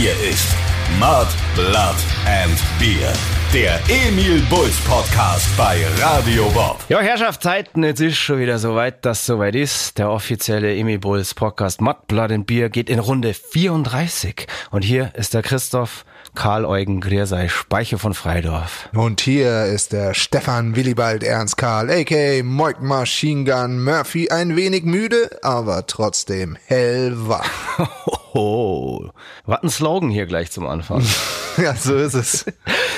Hier ist Mud, Blood and Beer. Der Emil Bulls Podcast bei Radio Bob. Ja, Herrschaftszeiten, jetzt ist schon wieder soweit, dass soweit ist. Der offizielle Emil Bulls Podcast Mud, Blood and Beer geht in Runde 34. Und hier ist der Christoph Karl Eugen Griersei, Speicher von Freidorf. Und hier ist der Stefan Willibald Ernst Karl, a.k.a. Moik Machine Gun Murphy, ein wenig müde, aber trotzdem hellwach. Oh, was ein Slogan hier gleich zum Anfang. ja, so ist es.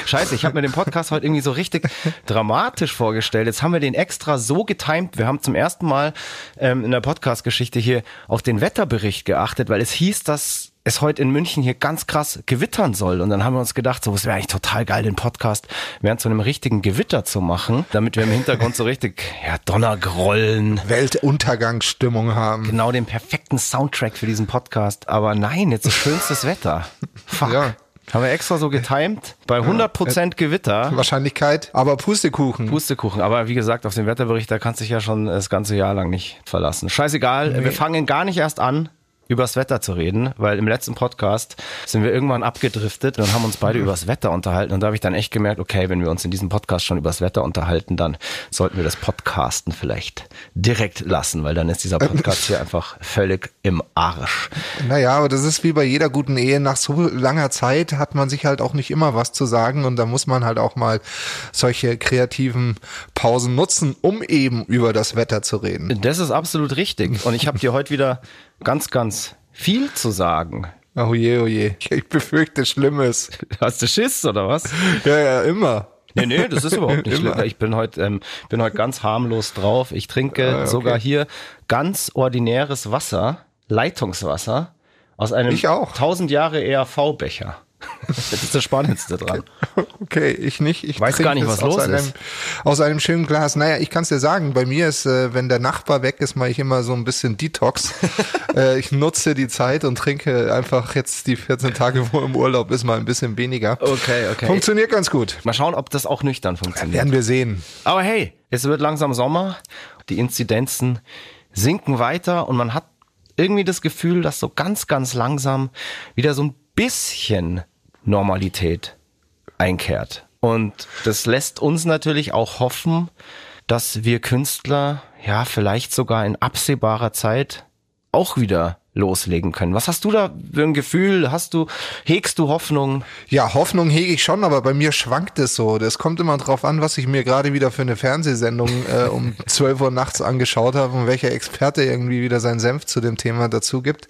Scheiße, ich habe mir den Podcast heute irgendwie so richtig dramatisch vorgestellt. Jetzt haben wir den extra so getimt. Wir haben zum ersten Mal ähm, in der Podcast-Geschichte hier auf den Wetterbericht geachtet, weil es hieß, dass es heute in München hier ganz krass gewittern soll. Und dann haben wir uns gedacht, so, es wäre eigentlich total geil, den Podcast während so einem richtigen Gewitter zu machen, damit wir im Hintergrund so richtig, ja, Donnergrollen. Weltuntergangsstimmung haben. Genau den perfekten Soundtrack für diesen Podcast. Aber nein, jetzt ist schönstes Wetter. Fuck. Ja. Haben wir extra so getimed. Bei 100% Gewitter. Wahrscheinlichkeit, aber Pustekuchen. Pustekuchen. Aber wie gesagt, auf den Wetterbericht, da kannst du dich ja schon das ganze Jahr lang nicht verlassen. Scheißegal, nee. wir fangen gar nicht erst an übers Wetter zu reden, weil im letzten Podcast sind wir irgendwann abgedriftet und haben uns beide übers Wetter unterhalten und da habe ich dann echt gemerkt, okay, wenn wir uns in diesem Podcast schon übers Wetter unterhalten, dann sollten wir das Podcasten vielleicht direkt lassen, weil dann ist dieser Podcast hier einfach völlig im Arsch. Naja, aber das ist wie bei jeder guten Ehe, nach so langer Zeit hat man sich halt auch nicht immer was zu sagen und da muss man halt auch mal solche kreativen Pausen nutzen, um eben über das Wetter zu reden. Das ist absolut richtig und ich habe dir heute wieder ganz, ganz viel zu sagen. Oh je, oh je. Ich befürchte Schlimmes. Hast du Schiss oder was? Ja, ja, immer. Nee, nee, das ist überhaupt nicht schlimm. Ich bin heute, ähm, bin heute ganz harmlos drauf. Ich trinke ah, okay. sogar hier ganz ordinäres Wasser, Leitungswasser, aus einem 1000 Jahre ERV-Becher. Das ist das Spannendste dran. Okay, ich nicht. Ich weiß gar nicht, was los einem, ist. Aus einem schönen Glas. Naja, ich kann es dir sagen, bei mir ist, äh, wenn der Nachbar weg ist, mache ich immer so ein bisschen Detox. äh, ich nutze die Zeit und trinke einfach jetzt die 14 Tage, wo im Urlaub ist, mal ein bisschen weniger. Okay, okay. Funktioniert ganz gut. Mal schauen, ob das auch nüchtern funktioniert. Werden wir sehen. Aber hey, es wird langsam Sommer. Die Inzidenzen sinken weiter und man hat irgendwie das Gefühl, dass so ganz, ganz langsam wieder so ein bisschen Normalität einkehrt. Und das lässt uns natürlich auch hoffen, dass wir Künstler ja vielleicht sogar in absehbarer Zeit auch wieder loslegen können. Was hast du da für ein Gefühl? Hast du, hegst du Hoffnung? Ja, Hoffnung hege ich schon, aber bei mir schwankt es so. Das kommt immer drauf an, was ich mir gerade wieder für eine Fernsehsendung äh, um 12 Uhr nachts angeschaut habe und welcher Experte irgendwie wieder seinen Senf zu dem Thema dazu gibt.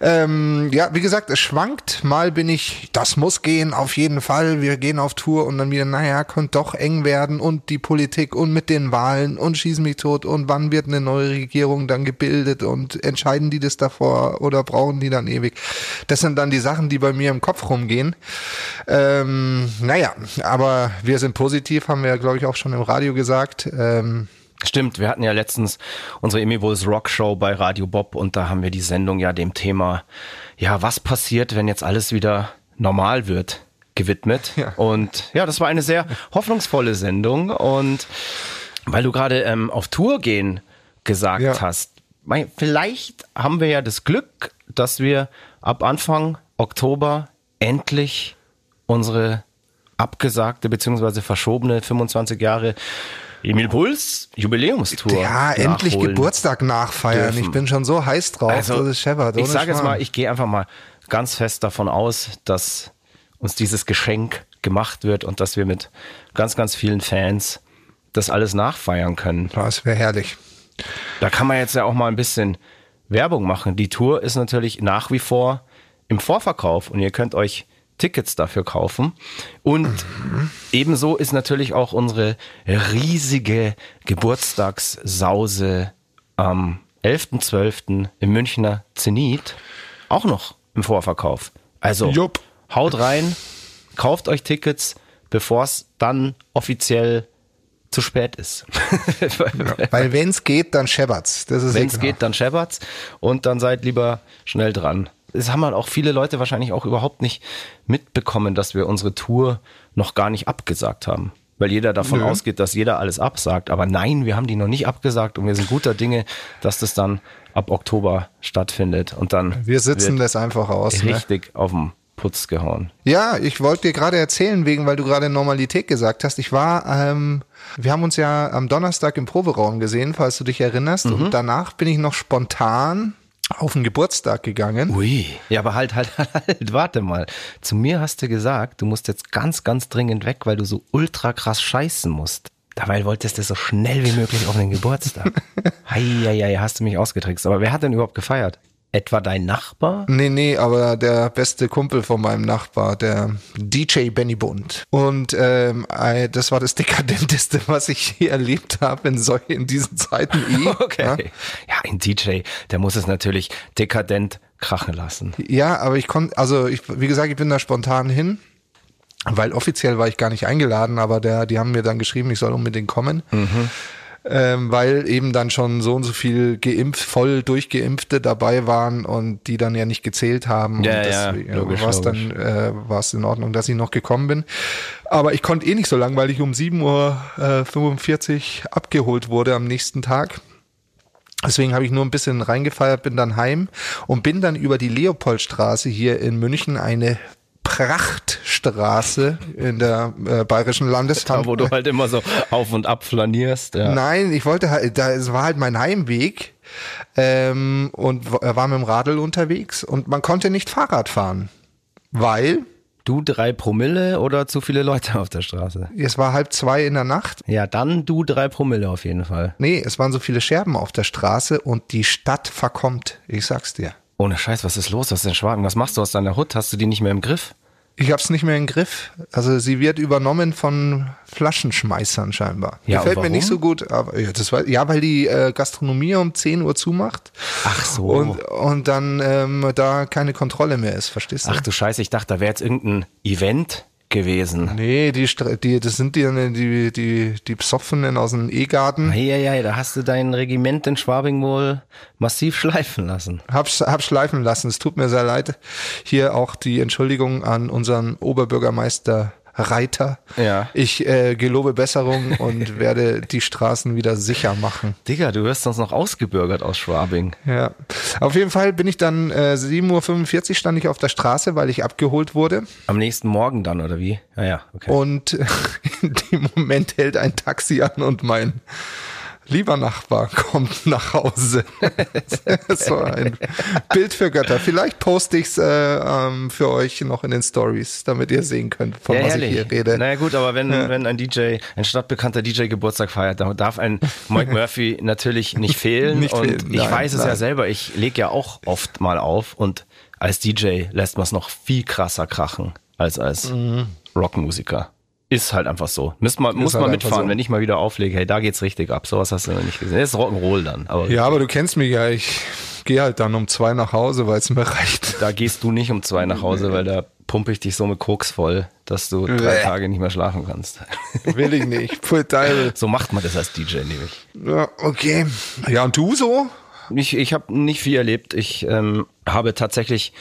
Ähm, ja, wie gesagt, es schwankt. Mal bin ich, das muss gehen, auf jeden Fall. Wir gehen auf Tour und dann wieder, naja, könnte doch eng werden und die Politik und mit den Wahlen und schießen mich tot und wann wird eine neue Regierung dann gebildet und entscheiden die das davor oder brauchen die dann ewig? Das sind dann die Sachen, die bei mir im Kopf rumgehen. Ähm, naja, aber wir sind positiv, haben wir ja, glaube ich, auch schon im Radio gesagt. Ähm, Stimmt, wir hatten ja letztens unsere Emi Bulls Rock Show bei Radio Bob und da haben wir die Sendung ja dem Thema, ja, was passiert, wenn jetzt alles wieder normal wird, gewidmet. Ja. Und ja, das war eine sehr hoffnungsvolle Sendung und weil du gerade ähm, auf Tour gehen gesagt ja. hast, vielleicht haben wir ja das Glück, dass wir ab Anfang Oktober endlich unsere abgesagte bzw. verschobene 25 Jahre Emil Puls Jubiläumstour. Ja, endlich Geburtstag nachfeiern. Dürfen. Ich bin schon so heiß drauf. Also, das ist scheppert, ich sage jetzt mal, ich gehe einfach mal ganz fest davon aus, dass uns dieses Geschenk gemacht wird und dass wir mit ganz, ganz vielen Fans das alles nachfeiern können. Das wäre herrlich. Da kann man jetzt ja auch mal ein bisschen Werbung machen. Die Tour ist natürlich nach wie vor im Vorverkauf und ihr könnt euch Tickets dafür kaufen. Und mhm. ebenso ist natürlich auch unsere riesige Geburtstagssause am 11.12. im Münchner Zenit auch noch im Vorverkauf. Also Jupp. haut rein, kauft euch Tickets, bevor es dann offiziell zu spät ist. ja, weil wenn es geht, dann scheppert's. Wenn es geht, dann scheppert's und dann seid lieber schnell dran. Es haben halt auch viele Leute wahrscheinlich auch überhaupt nicht mitbekommen, dass wir unsere Tour noch gar nicht abgesagt haben. Weil jeder davon Nö. ausgeht, dass jeder alles absagt. Aber nein, wir haben die noch nicht abgesagt und wir sind guter Dinge, dass das dann ab Oktober stattfindet. Und dann. Wir sitzen das einfach aus. Ne? Richtig ne? auf dem Putz gehauen. Ja, ich wollte dir gerade erzählen, wegen, weil du gerade Normalität gesagt hast. Ich war, ähm, wir haben uns ja am Donnerstag im Proberaum gesehen, falls du dich erinnerst. Mhm. Und danach bin ich noch spontan auf den Geburtstag gegangen. Ui. Ja, aber halt, halt, halt, warte mal. Zu mir hast du gesagt, du musst jetzt ganz, ganz dringend weg, weil du so ultra krass scheißen musst. Dabei wolltest du so schnell wie möglich auf den Geburtstag. Heieiei, hast du mich ausgetrickst. Aber wer hat denn überhaupt gefeiert? Etwa dein Nachbar? Nee, nee, aber der beste Kumpel von meinem Nachbar, der DJ Benny Bund. Und ähm, äh, das war das Dekadenteste, was ich je erlebt habe in, sol- in diesen Zeiten eh. Okay. Ja? Ja, ein DJ, der muss es natürlich dekadent krachen lassen. Ja, aber ich konnte, also ich, wie gesagt, ich bin da spontan hin, weil offiziell war ich gar nicht eingeladen, aber der, die haben mir dann geschrieben, ich soll unbedingt kommen. Ähm, weil eben dann schon so und so viel geimpft, voll durchgeimpfte dabei waren und die dann ja nicht gezählt haben. Ja, und ja, war es dann äh, war es in Ordnung, dass ich noch gekommen bin. Aber ich konnte eh nicht so lang, weil ich um 7.45 Uhr äh, 45 abgeholt wurde am nächsten Tag. Deswegen habe ich nur ein bisschen reingefeiert, bin dann heim und bin dann über die Leopoldstraße hier in München eine Prachtstraße in der äh, bayerischen Landeshauptstadt. wo du halt immer so auf und ab flanierst. Ja. Nein, ich wollte halt, da, es war halt mein Heimweg ähm, und w- war mit dem Radl unterwegs und man konnte nicht Fahrrad fahren, weil Du drei Promille oder zu viele Leute auf der Straße? es war halb zwei in der Nacht. Ja, dann du drei Promille auf jeden Fall. Nee, es waren so viele Scherben auf der Straße und die Stadt verkommt. Ich sag's dir. Ohne Scheiß, was ist los? Was ist denn Schwaben? Was machst du aus deiner Hut? Hast du die nicht mehr im Griff? Ich hab's nicht mehr im Griff. Also sie wird übernommen von Flaschenschmeißern scheinbar. Ja, Gefällt mir nicht so gut, aber ja, das war, ja, weil die äh, Gastronomie um 10 Uhr zumacht Ach so. und, und dann ähm, da keine Kontrolle mehr ist, verstehst du? Ach du Scheiße, ich dachte, da wäre jetzt irgendein Event gewesen. Nee, die, die, das sind die, die, die, die Psoffenen aus dem E-Garten. Ja, ja, da hast du dein Regiment in Schwabing wohl massiv schleifen lassen. Hab's, hab schleifen lassen. Es tut mir sehr leid. Hier auch die Entschuldigung an unseren Oberbürgermeister Reiter. Ja. Ich äh, gelobe Besserung und werde die Straßen wieder sicher machen. Digga, du wirst uns noch ausgebürgert aus Schwabing. Ja. Auf jeden Fall bin ich dann äh, 7.45 Uhr stand ich auf der Straße, weil ich abgeholt wurde. Am nächsten Morgen dann, oder wie? Ja, ja, okay. Und in dem Moment hält ein Taxi an und mein lieber Nachbar kommt nach Hause. war ein Bild für Götter. Vielleicht poste ich's äh, ähm, für euch noch in den Stories, damit ihr sehen könnt, von ja, was herrlich. ich hier rede. Naja gut, aber wenn, wenn ein DJ, ein stadtbekannter DJ Geburtstag feiert, dann darf ein Mike Murphy natürlich nicht fehlen. Nicht und fehlen, ich nein, weiß es ja selber, ich lege ja auch oft mal auf und als DJ lässt man es noch viel krasser krachen als als Mhm. Rockmusiker. Ist halt einfach so. Muss man, muss halt man mitfahren, so. wenn ich mal wieder auflege, hey, da geht's richtig ab. Sowas hast du noch nicht gesehen. Das ist Rock'n'Roll dann. Aber Ja, aber du kennst mich ja. Ich gehe halt dann um zwei nach Hause, weil es mir reicht. da gehst du nicht um zwei nach Hause, weil da pumpe ich dich so mit Koks voll, dass du drei. Tage nicht mehr schlafen kannst. Will ich nicht. Full Teil. So macht man das als DJ nämlich. Ja, okay. Ja, und du so? Ich, ich habe nicht viel erlebt. Ich ähm, habe tatsächlich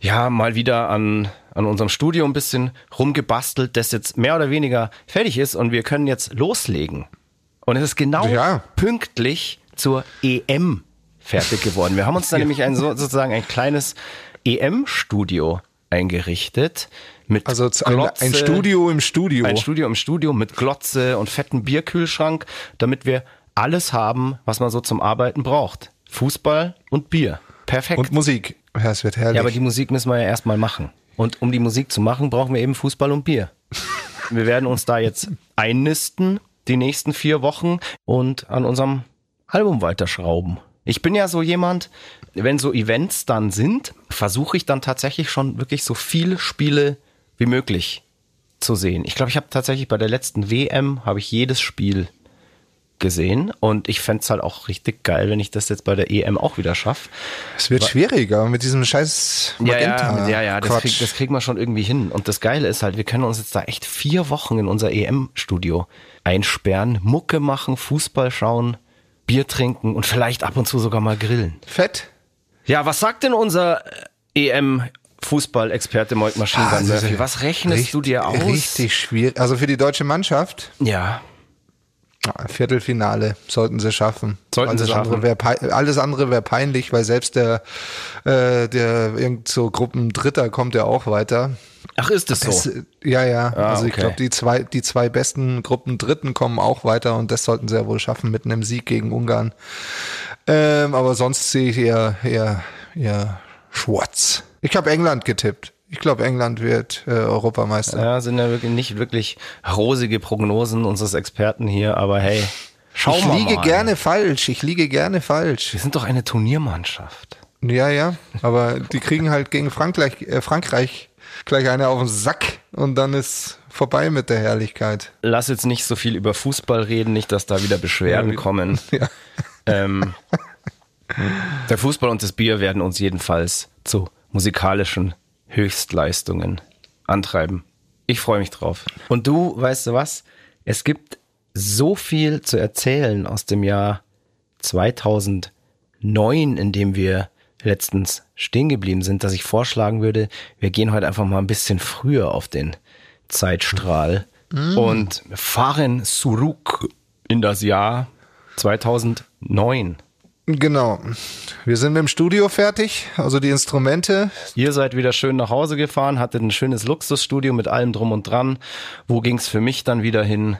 ja mal wieder an, an unserem Studio ein bisschen rumgebastelt, das jetzt mehr oder weniger fertig ist und wir können jetzt loslegen. Und es ist genau Ja. pünktlich zur EM fertig geworden. Wir haben uns da nämlich ein, so- sozusagen ein kleines EM-Studio eingerichtet. Mit Also ein, ein Studio im Studio. Ein Studio im Studio mit Glotze und fetten Bierkühlschrank, damit wir alles haben, was man so zum Arbeiten braucht. Fußball und Bier. Perfekt. und Musik. Ja, es wird herrlich. ja, aber die Musik müssen wir ja erstmal machen. Und um die Musik zu machen, brauchen wir eben Fußball und Bier. wir werden uns da jetzt einnisten, die nächsten vier Wochen, und an unserem Album weiterschrauben. Ich bin ja so jemand, wenn so Events dann sind, versuche ich dann tatsächlich schon wirklich so viele Spiele wie möglich zu sehen. Ich glaube, ich habe tatsächlich bei der letzten WM habe ich jedes Spiel gesehen und ich fänd's halt auch richtig geil, wenn ich das jetzt bei der EM auch wieder schaffe. es wird schwieriger mit diesem scheiß Magenta. Ja, ja, ja, ja das, Quatsch. krieg, das kriegen wir schon irgendwie hin. Und das Geile ist halt, wir können uns jetzt da echt vier Wochen in unser EM-Studio einsperren, Mucke machen, Fußball schauen, Bier trinken und vielleicht ab und zu sogar mal grillen. Fett. Ja, was sagt denn unser äh, EM-Fußball-Experte Moik Maschinengun Ah? Was rechnest richtig- du dir aus? Richtig schwierig. Also für die deutsche Mannschaft Ja. Viertelfinale sollten sie schaffen. Sollten alles sie schaffen. Andere wär, alles andere wäre peinlich, weil selbst der, äh, der irgend so Gruppendritter kommt ja auch weiter. Ach, ist es so? Das, ja, ja. Ah, also ich okay. glaube, die zwei, die zwei besten Gruppendritten kommen auch weiter und das sollten sie ja wohl schaffen mit einem Sieg gegen Ungarn. Ähm, aber sonst sehe ich eher, eher, eher schwarz. Ich habe England getippt. Ich glaube, England wird äh, Europameister. Ja, sind ja wirklich nicht wirklich rosige Prognosen unseres Experten hier, aber hey, schau ich mal. liege mal. gerne falsch. Ich liege gerne falsch. Wir sind doch eine Turniermannschaft. Ja, ja. Aber die kriegen halt gegen Frankreich, äh, Frankreich gleich eine auf den Sack und dann ist vorbei mit der Herrlichkeit. Lass jetzt nicht so viel über Fußball reden, nicht, dass da wieder Beschwerden Ja, kommen. Ja. Ähm, der Fußball und das Bier werden uns jedenfalls zu musikalischen Höchstleistungen antreiben. Ich freue mich drauf. Und du, weißt du was? Es gibt so viel zu erzählen aus dem Jahr 2009, in dem wir letztens stehen geblieben sind, dass ich vorschlagen würde, wir gehen heute einfach mal ein bisschen früher auf den Zeitstrahl und fahren zurück in das Jahr 2009. Genau. Wir sind mit dem Studio fertig, also die Instrumente. Ihr seid wieder schön nach Hause gefahren, hattet ein schönes Luxusstudio mit allem drum und dran. Wo ging's für mich dann wieder hin?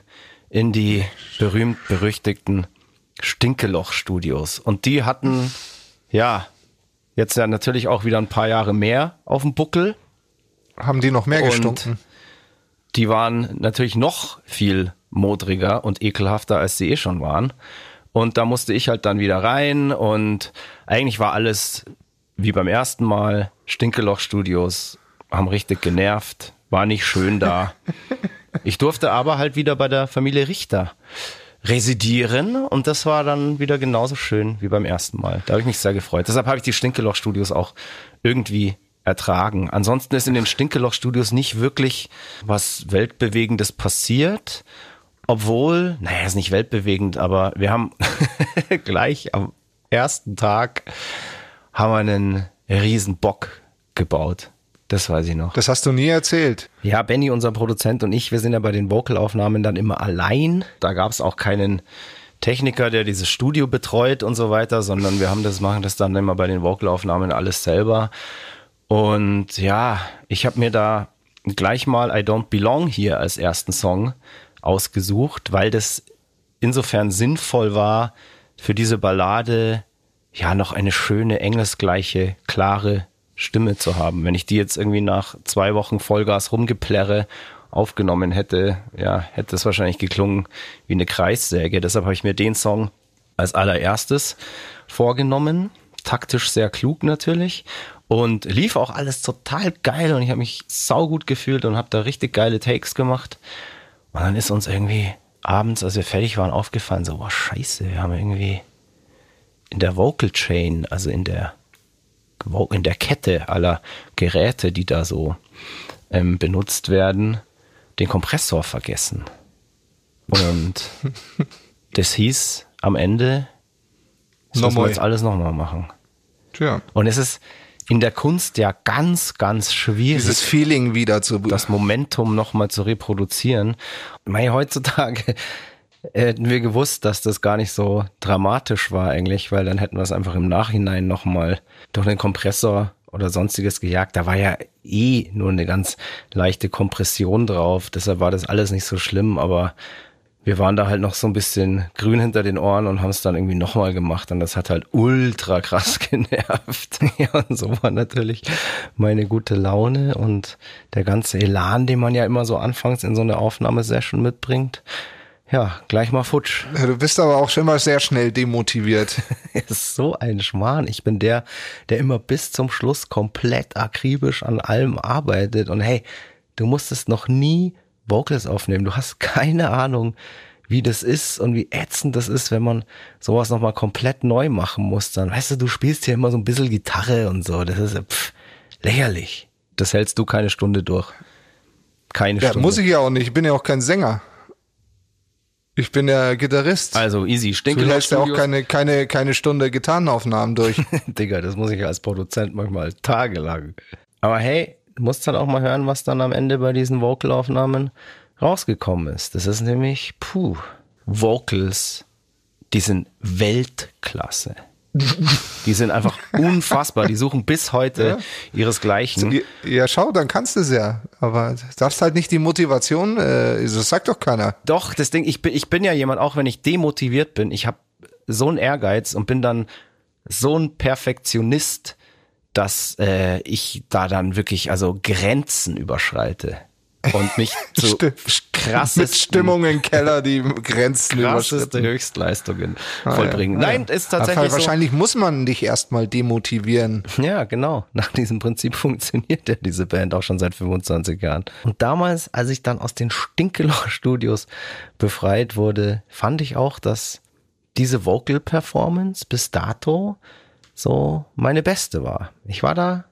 In die berühmt-berüchtigten Stinkeloch-Studios. Und die hatten, ja, jetzt ja natürlich auch wieder ein paar Jahre mehr auf dem Buckel. Haben die noch mehr Und gestunken? Die waren natürlich noch viel modriger und ekelhafter, als sie eh schon waren. Und da musste ich halt dann wieder rein und eigentlich war alles wie beim ersten Mal. Stinkeloch-Studios haben richtig genervt, war nicht schön da. Ich durfte aber halt wieder bei der Familie Richter residieren und das war dann wieder genauso schön wie beim ersten Mal. Da habe ich mich sehr gefreut. Deshalb habe ich die Stinkeloch-Studios auch irgendwie ertragen. Ansonsten ist in den Stinkeloch-Studios nicht wirklich was Weltbewegendes passiert. Obwohl, naja, ist nicht weltbewegend, aber wir haben gleich am ersten Tag haben wir einen riesen Bock gebaut. Das weiß ich noch. Das hast du nie erzählt. Ja, Benny, unser Produzent und ich, wir sind ja bei den Vocalaufnahmen dann immer allein. Da gab es auch keinen Techniker, der dieses Studio betreut und so weiter, sondern wir haben das, machen das dann immer bei den Vocalaufnahmen alles selber. Und ja, ich habe mir da gleich mal I Don't Belong hier als ersten Song ausgesucht, weil das insofern sinnvoll war, für diese Ballade ja noch eine schöne, engelsgleiche, klare Stimme zu haben. Wenn ich die jetzt irgendwie nach zwei Wochen Vollgas rumgeplärre aufgenommen hätte, ja, hätte es wahrscheinlich geklungen wie eine Kreissäge. Deshalb habe ich mir den Song als allererstes vorgenommen. Taktisch sehr klug natürlich. Und lief auch alles total geil und ich habe mich saugut gefühlt und habe da richtig geile Takes gemacht. Und dann ist uns irgendwie abends, als wir fertig waren, aufgefallen, so, boah, scheiße, wir haben irgendwie in der Vocal Chain, also in der, in der Kette aller Geräte, die da so ähm, benutzt werden, den Kompressor vergessen. Und das hieß am Ende, das müssen wir jetzt alles nochmal machen. Tja. Und es ist in der Kunst ja ganz, ganz schwierig Dieses Feeling wieder zu. das Momentum nochmal zu reproduzieren. Mei, heutzutage hätten wir gewusst, dass das gar nicht so dramatisch war eigentlich, weil dann hätten wir es einfach im Nachhinein nochmal durch den Kompressor oder sonstiges gejagt. Da war ja eh nur eine ganz leichte Kompression drauf, deshalb war das alles nicht so schlimm, aber wir waren da halt noch so ein bisschen grün hinter den Ohren und haben es dann irgendwie nochmal gemacht und das hat halt ultra krass genervt. ja, und so war natürlich meine gute Laune und der ganze Elan, den man ja immer so anfangs in so eine Aufnahmesession mitbringt. Ja, gleich mal futsch. Du bist aber auch schon mal sehr schnell demotiviert. ist so ein Schmarrn. Ich bin der, der immer bis zum Schluss komplett akribisch an allem arbeitet. Und hey, du musstest noch nie Vocals aufnehmen. Du hast keine Ahnung, wie das ist und wie ätzend das ist, wenn man sowas nochmal komplett neu machen muss. Dann, weißt du, du spielst hier immer so ein bisschen Gitarre und so. Das ist pff, lächerlich. Das hältst du keine Stunde durch. Keine Ja, Stunde. muss ich ja auch nicht. Ich bin ja auch kein Sänger. Ich bin ja Gitarrist. also easy. du Stinkeloch hältst ja auch keine, keine, keine Stunde Gitarrenaufnahmen durch. Digga, das muss ich als Produzent manchmal tagelang. Aber hey, du musst dann auch mal hören, was dann am Ende bei diesen Vocalaufnahmen rausgekommen ist. Das ist nämlich, puh, Vocals, die sind Weltklasse. Die sind einfach unfassbar. Die suchen bis heute ja. ihresgleichen. Ja, schau, dann kannst du es ja. Aber darfst halt nicht die Motivation, äh, das sagt doch keiner. Doch, das Ding, ich bin, ich bin ja jemand, auch wenn ich demotiviert bin, ich habe so einen Ehrgeiz und bin dann so ein Perfektionist, dass äh, ich da dann wirklich also Grenzen überschreite und mich zu krassesten, mit Stimmung im Keller die Grenzen krasseste Höchstleistungen ah, vollbringen. Ja, Nein, ja. ist tatsächlich Aber wahrscheinlich so. muss man dich erstmal demotivieren. Ja, genau. Nach diesem Prinzip funktioniert ja diese Band auch schon seit 25 Jahren. Und damals, als ich dann aus den Stinkeloch-Studios befreit wurde, fand ich auch, dass diese Vocal Performance bis dato so meine beste war. Ich war da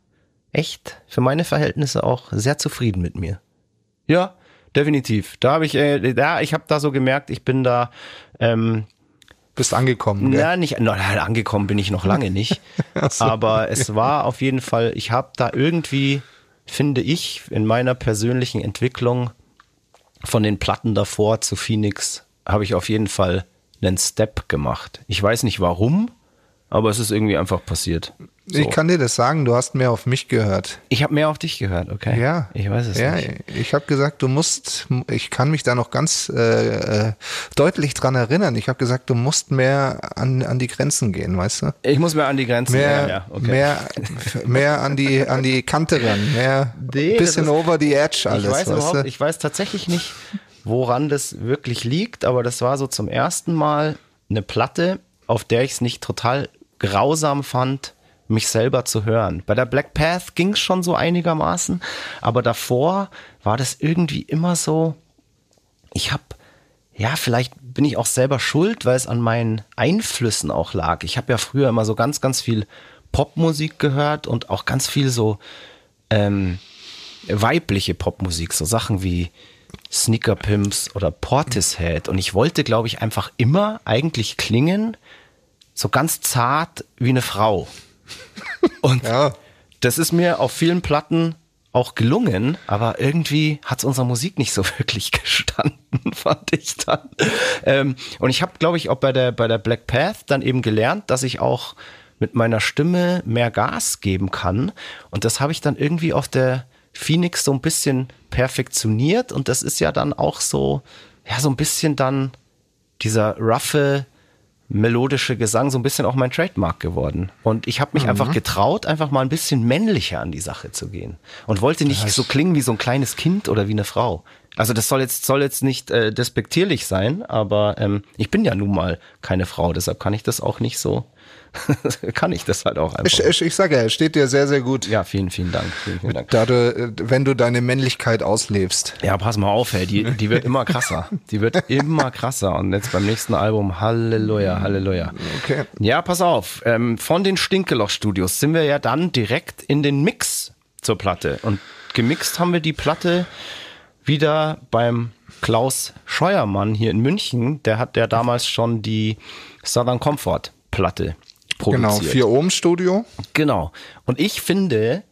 echt für meine Verhältnisse auch sehr zufrieden mit mir. Ja, definitiv. Da habe ich, äh, ja, ich habe da so gemerkt, ich bin da. Ähm, bist angekommen. Gell? Ja, nicht, na, angekommen bin ich noch lange nicht. so, aber es war auf jeden Fall, ich habe da irgendwie, finde ich, in meiner persönlichen Entwicklung von den Platten davor zu Phoenix, habe ich auf jeden Fall einen Step gemacht. Ich weiß nicht warum, aber es ist irgendwie einfach passiert. So. Ich kann dir das sagen, du hast mehr auf mich gehört. Ich habe mehr auf dich gehört, okay. Ja. Ich weiß es ja, nicht. Ich habe gesagt, du musst, ich kann mich da noch ganz äh, äh deutlich dran erinnern. Ich habe gesagt, du musst mehr an, an die Grenzen gehen, weißt du? Ich muss mehr an die Grenzen mehr, gehen, ja. Okay. Mehr, mehr an die, an die Kante ran, mehr nee, bisschen ist, over the edge alles. Ich weiß, überhaupt, ich weiß tatsächlich nicht, woran das wirklich liegt, aber das war so zum ersten Mal eine Platte, auf der ich es nicht total grausam fand, mich selber zu hören. Bei der Black Path ging es schon so einigermaßen, aber davor war das irgendwie immer so, ich habe, ja, vielleicht bin ich auch selber schuld, weil es an meinen Einflüssen auch lag. Ich habe ja früher immer so ganz, ganz viel Popmusik gehört und auch ganz viel so ähm, weibliche Popmusik, so Sachen wie Sneaker Pimps oder Portishead. Und ich wollte, glaube ich, einfach immer eigentlich klingen, so ganz zart wie eine Frau. Und ja. das ist mir auf vielen Platten auch gelungen, aber irgendwie hat es unserer Musik nicht so wirklich gestanden, fand ich dann. Ähm, und ich habe, glaube ich, auch bei der, bei der Black Path dann eben gelernt, dass ich auch mit meiner Stimme mehr Gas geben kann. Und das habe ich dann irgendwie auf der Phoenix so ein bisschen perfektioniert. Und das ist ja dann auch so, ja, so ein bisschen dann dieser roughe, melodische Gesang so ein bisschen auch mein Trademark geworden. Und ich habe mich mhm. einfach getraut, einfach mal ein bisschen männlicher an die Sache zu gehen. Und wollte nicht so klingen wie so ein kleines Kind oder wie eine Frau. Also das soll jetzt, soll jetzt nicht äh, despektierlich sein, aber ähm, ich bin ja nun mal keine Frau, deshalb kann ich das auch nicht so kann ich das halt auch einfach. Ich, ich, ich sage ja, es steht dir sehr, sehr gut. Ja, vielen, vielen Dank. Vielen, vielen Dank. Da du, wenn du deine Männlichkeit auslebst. Ja, pass mal auf, ey, die, die wird immer krasser. Die wird immer krasser. Und jetzt beim nächsten Album, Halleluja, Halleluja. Okay. Ja, pass auf. Ähm, von den Stinkeloch-Studios sind wir ja dann direkt in den Mix zur Platte. Und gemixt haben wir die Platte wieder beim Klaus Scheuermann hier in München. Der hat ja damals schon die Southern Comfort Platte produziert. Genau, 4 Ohm Studio. Genau. Und ich finde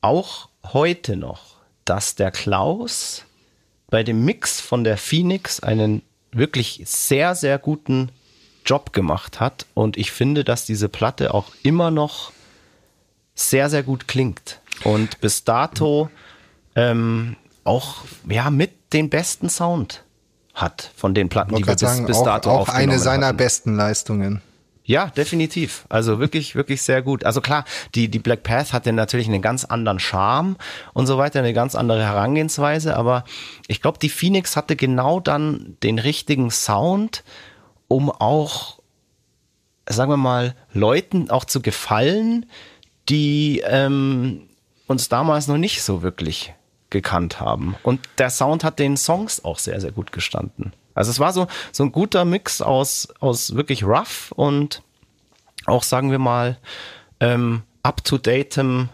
auch heute noch, dass der Klaus bei dem Mix von der Phoenix einen wirklich sehr, sehr guten Job gemacht hat. Und ich finde, dass diese Platte auch immer noch sehr, sehr gut klingt. Und bis dato ähm, auch ja, mit den besten Sound hat von den Platten, die wir bis, sagen, bis dato auch, auch eine seiner hatten. besten Leistungen. Ja, definitiv. Also wirklich, wirklich sehr gut. Also klar, die, die Black Path hatte natürlich einen ganz anderen Charme und so weiter, eine ganz andere Herangehensweise, aber ich glaube, die Phoenix hatte genau dann den richtigen Sound, um auch, sagen wir mal, Leuten auch zu gefallen, die ähm, uns damals noch nicht so wirklich gekannt haben. Und der Sound hat den Songs auch sehr, sehr gut gestanden. Also es war so, so ein guter Mix aus, aus wirklich rough und auch, sagen wir mal, ähm, up-to-datem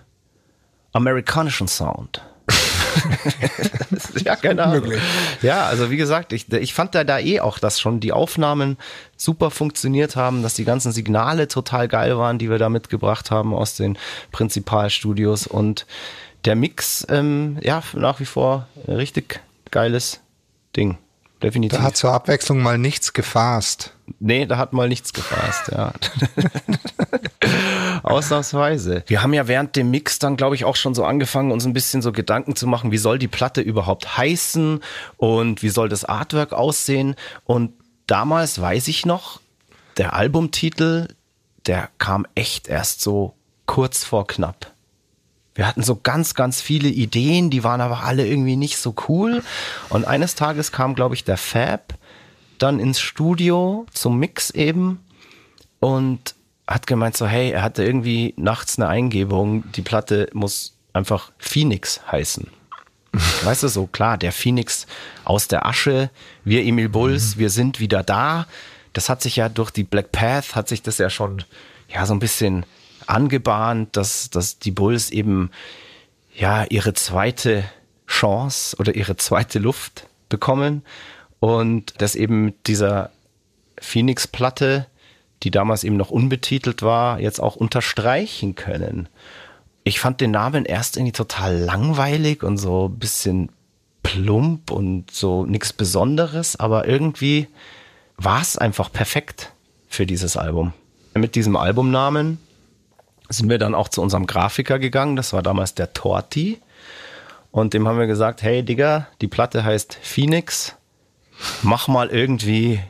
amerikanischen Sound. ja, keine Ahnung. Ja, also wie gesagt, ich, ich fand da, da eh auch, dass schon die Aufnahmen super funktioniert haben, dass die ganzen Signale total geil waren, die wir da mitgebracht haben aus den Prinzipalstudios und der Mix, ähm, ja, nach wie vor richtig geiles Ding. Definitiv. Da hat zur Abwechslung mal nichts gefasst. Nee, da hat mal nichts gefasst, ja. Ausnahmsweise. Wir haben ja während dem Mix dann, glaube ich, auch schon so angefangen, uns ein bisschen so Gedanken zu machen, wie soll die Platte überhaupt heißen und wie soll das Artwork aussehen. Und damals weiß ich noch, der Albumtitel, der kam echt erst so kurz vor knapp. Wir hatten so ganz, ganz viele Ideen, die waren aber alle irgendwie nicht so cool. Und eines Tages kam, glaube ich, der Fab dann ins Studio zum Mix eben und hat gemeint so, hey, er hatte irgendwie nachts eine Eingebung, die Platte muss einfach Phoenix heißen. Weißt du, so klar, der Phoenix aus der Asche, wir Emil Bulls, mhm. wir sind wieder da. Das hat sich ja durch die Black Path, hat sich das ja schon, ja, so ein bisschen angebahnt, dass, dass die Bulls eben, ja, ihre zweite Chance oder ihre zweite Luft bekommen und dass eben dieser Phoenix-Platte, die damals eben noch unbetitelt war, jetzt auch unterstreichen können. Ich fand den Namen erst irgendwie total langweilig und so ein bisschen plump und so nichts Besonderes, aber irgendwie war es einfach perfekt für dieses Album. Mit diesem Albumnamen sind wir dann auch zu unserem Grafiker gegangen, das war damals der Torti. Und dem haben wir gesagt, hey Digga, die Platte heißt Phoenix mach mal irgendwie,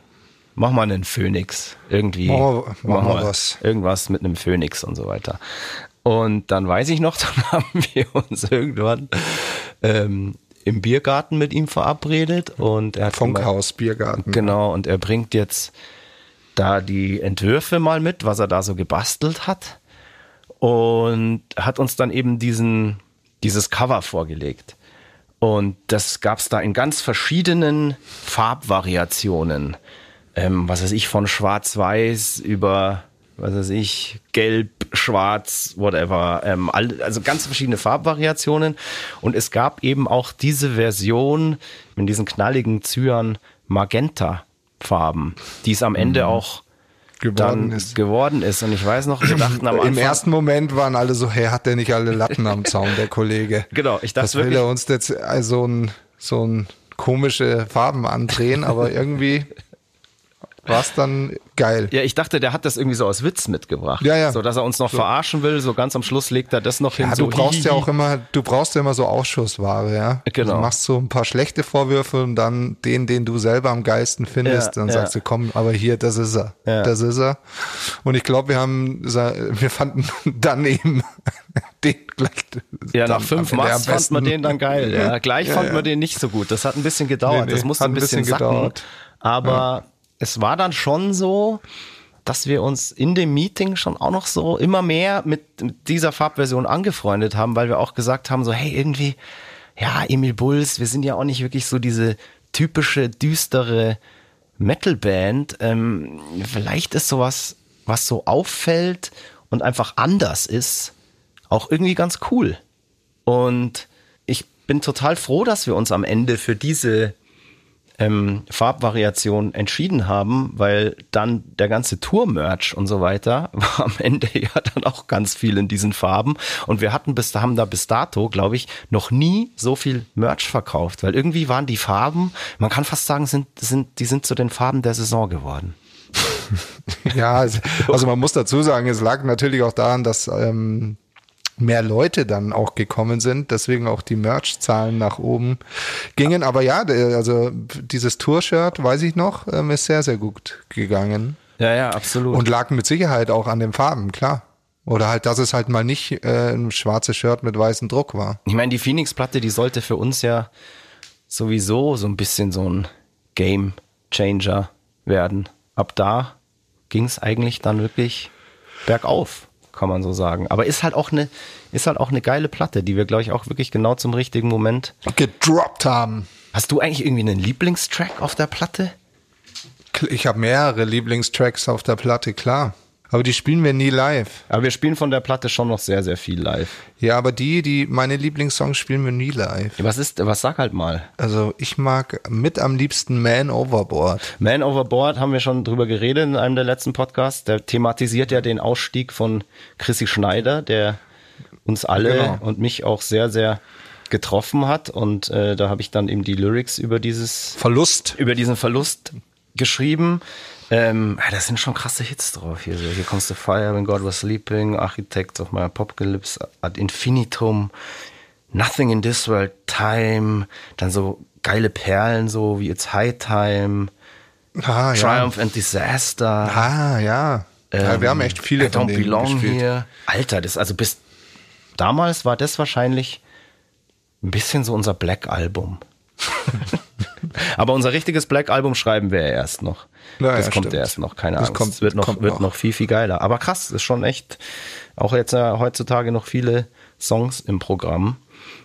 mach mal einen Phönix. Irgendwie. Oh, mach, mal was. Irgendwas mit einem Phönix und so weiter. Und dann weiß ich noch, dann haben wir uns irgendwann ähm, im Biergarten mit ihm verabredet und er hat Funkhaus Biergarten. Genau, und er bringt jetzt da die Entwürfe mal mit, was er da so gebastelt hat und hat uns dann eben diesen dieses Cover vorgelegt. Und das gab es da in ganz verschiedenen Farbvariationen. Ähm, was weiß ich, von Schwarz-Weiß über, was weiß ich, Gelb, Schwarz, whatever. Ähm, also ganz verschiedene Farbvariationen. Und es gab eben auch diese Version in diesen knalligen Zyan Magenta-Farben, die es am Ende mhm. auch geworden ist. geworden ist. Und ich weiß noch, wir dachten am Anfang. Im ersten Moment waren alle so, hey, hat der nicht alle Latten am Zaun, der Kollege? Genau, ich dachte Was will er uns jetzt so ein, so ein komische Farben andrehen, aber irgendwie war es dann geil. Ja, ich dachte, der hat das irgendwie so aus Witz mitgebracht. Ja, ja. So, dass er uns noch so. verarschen will. So ganz am Schluss legt er das noch hin. Ja, du so brauchst hihihi. ja auch immer, du brauchst ja immer so Ausschussware, ja. Genau. Du machst so ein paar schlechte Vorwürfe und dann den, den du selber am geilsten findest, ja, dann ja. sagst du, komm, aber hier, das ist er. Ja. Das ist er. Und ich glaube, wir haben, wir fanden dann eben den gleich. Ja, nach fünf Maß fand man den dann geil. Ja, gleich fand man den nicht so gut. Das hat ein bisschen gedauert. Nee, nee, das musste ein bisschen, bisschen sacken. Gedauert. Aber es war dann schon so, dass wir uns in dem Meeting schon auch noch so immer mehr mit, dieser Farbversion angefreundet haben, weil wir auch gesagt haben, so, hey, irgendwie, ja, Emil Bulls, wir sind ja auch nicht wirklich so diese typische, düstere Metalband. Ähm, vielleicht ist sowas, was so auffällt und einfach anders ist, auch irgendwie ganz cool. Und ich bin total froh, dass wir uns am Ende für diese ähm, Farbvariation entschieden haben, weil dann der ganze Tour-Merch und so weiter war am Ende ja dann auch ganz viel in diesen Farben. Und wir hatten bis, haben da bis dato, glaube ich, noch nie so viel Merch verkauft, weil irgendwie waren die Farben, man kann fast sagen, sind, sind, die sind zu den Farben der Saison geworden. ja, also, also man muss dazu sagen, es lag natürlich auch daran, dass ähm, mehr Leute dann auch gekommen sind, deswegen auch die Merch-Zahlen nach oben gingen. Aber ja, also dieses Tour-Shirt, weiß ich noch, ähm, ist sehr, sehr gut gegangen. Ja, ja, absolut. Und lag mit Sicherheit auch an den Farben, klar. Oder halt, dass es halt mal nicht äh, ein schwarzes Shirt mit weißem Druck war. Ich meine, die Phoenix-Platte, die sollte für uns ja sowieso so ein bisschen so ein Game Changer werden. Ab da ging es eigentlich dann wirklich bergauf kann man so sagen. Aber ist halt auch eine, ist halt auch eine geile Platte, die wir, glaube ich, auch wirklich genau zum richtigen Moment gedroppt haben. Hast du eigentlich irgendwie einen Lieblingstrack auf der Platte? Ich habe mehrere Lieblingstracks auf der Platte, klar. Aber die spielen wir nie live. Aber wir spielen von der Platte schon noch sehr, sehr viel live. Ja, aber die, die meine Lieblingssongs spielen wir nie live. Was ist, was sag halt mal? Also ich mag mit am liebsten Man Overboard. Man Overboard haben wir schon drüber geredet in einem der letzten Podcasts. Der thematisiert ja den Ausstieg von Chrissy Schneider, der uns alle genau. und mich auch sehr, sehr getroffen hat und äh, da habe ich dann eben die Lyrics über dieses Verlust. über diesen Verlust geschrieben. Ähm, ja, da sind schon krasse Hits drauf hier. So, hier kommst du Fire, When God Was Sleeping, Architect of My Apocalypse, Ad Infinitum, Nothing in This World, Time, dann so geile Perlen, so wie It's High Time, Ah, Triumph and Disaster. Ah, ja. ja. Wir haben echt viele I von don't belong here. Alter, das also bis damals war das wahrscheinlich ein bisschen so unser Black Album. Aber unser richtiges Black Album schreiben wir ja erst noch. Ja, das kommt ja erst noch, keine Das Angst. kommt- es wird noch, wird noch. noch viel, viel geiler. Aber krass, ist schon echt, auch jetzt äh, heutzutage noch viele Songs im Programm.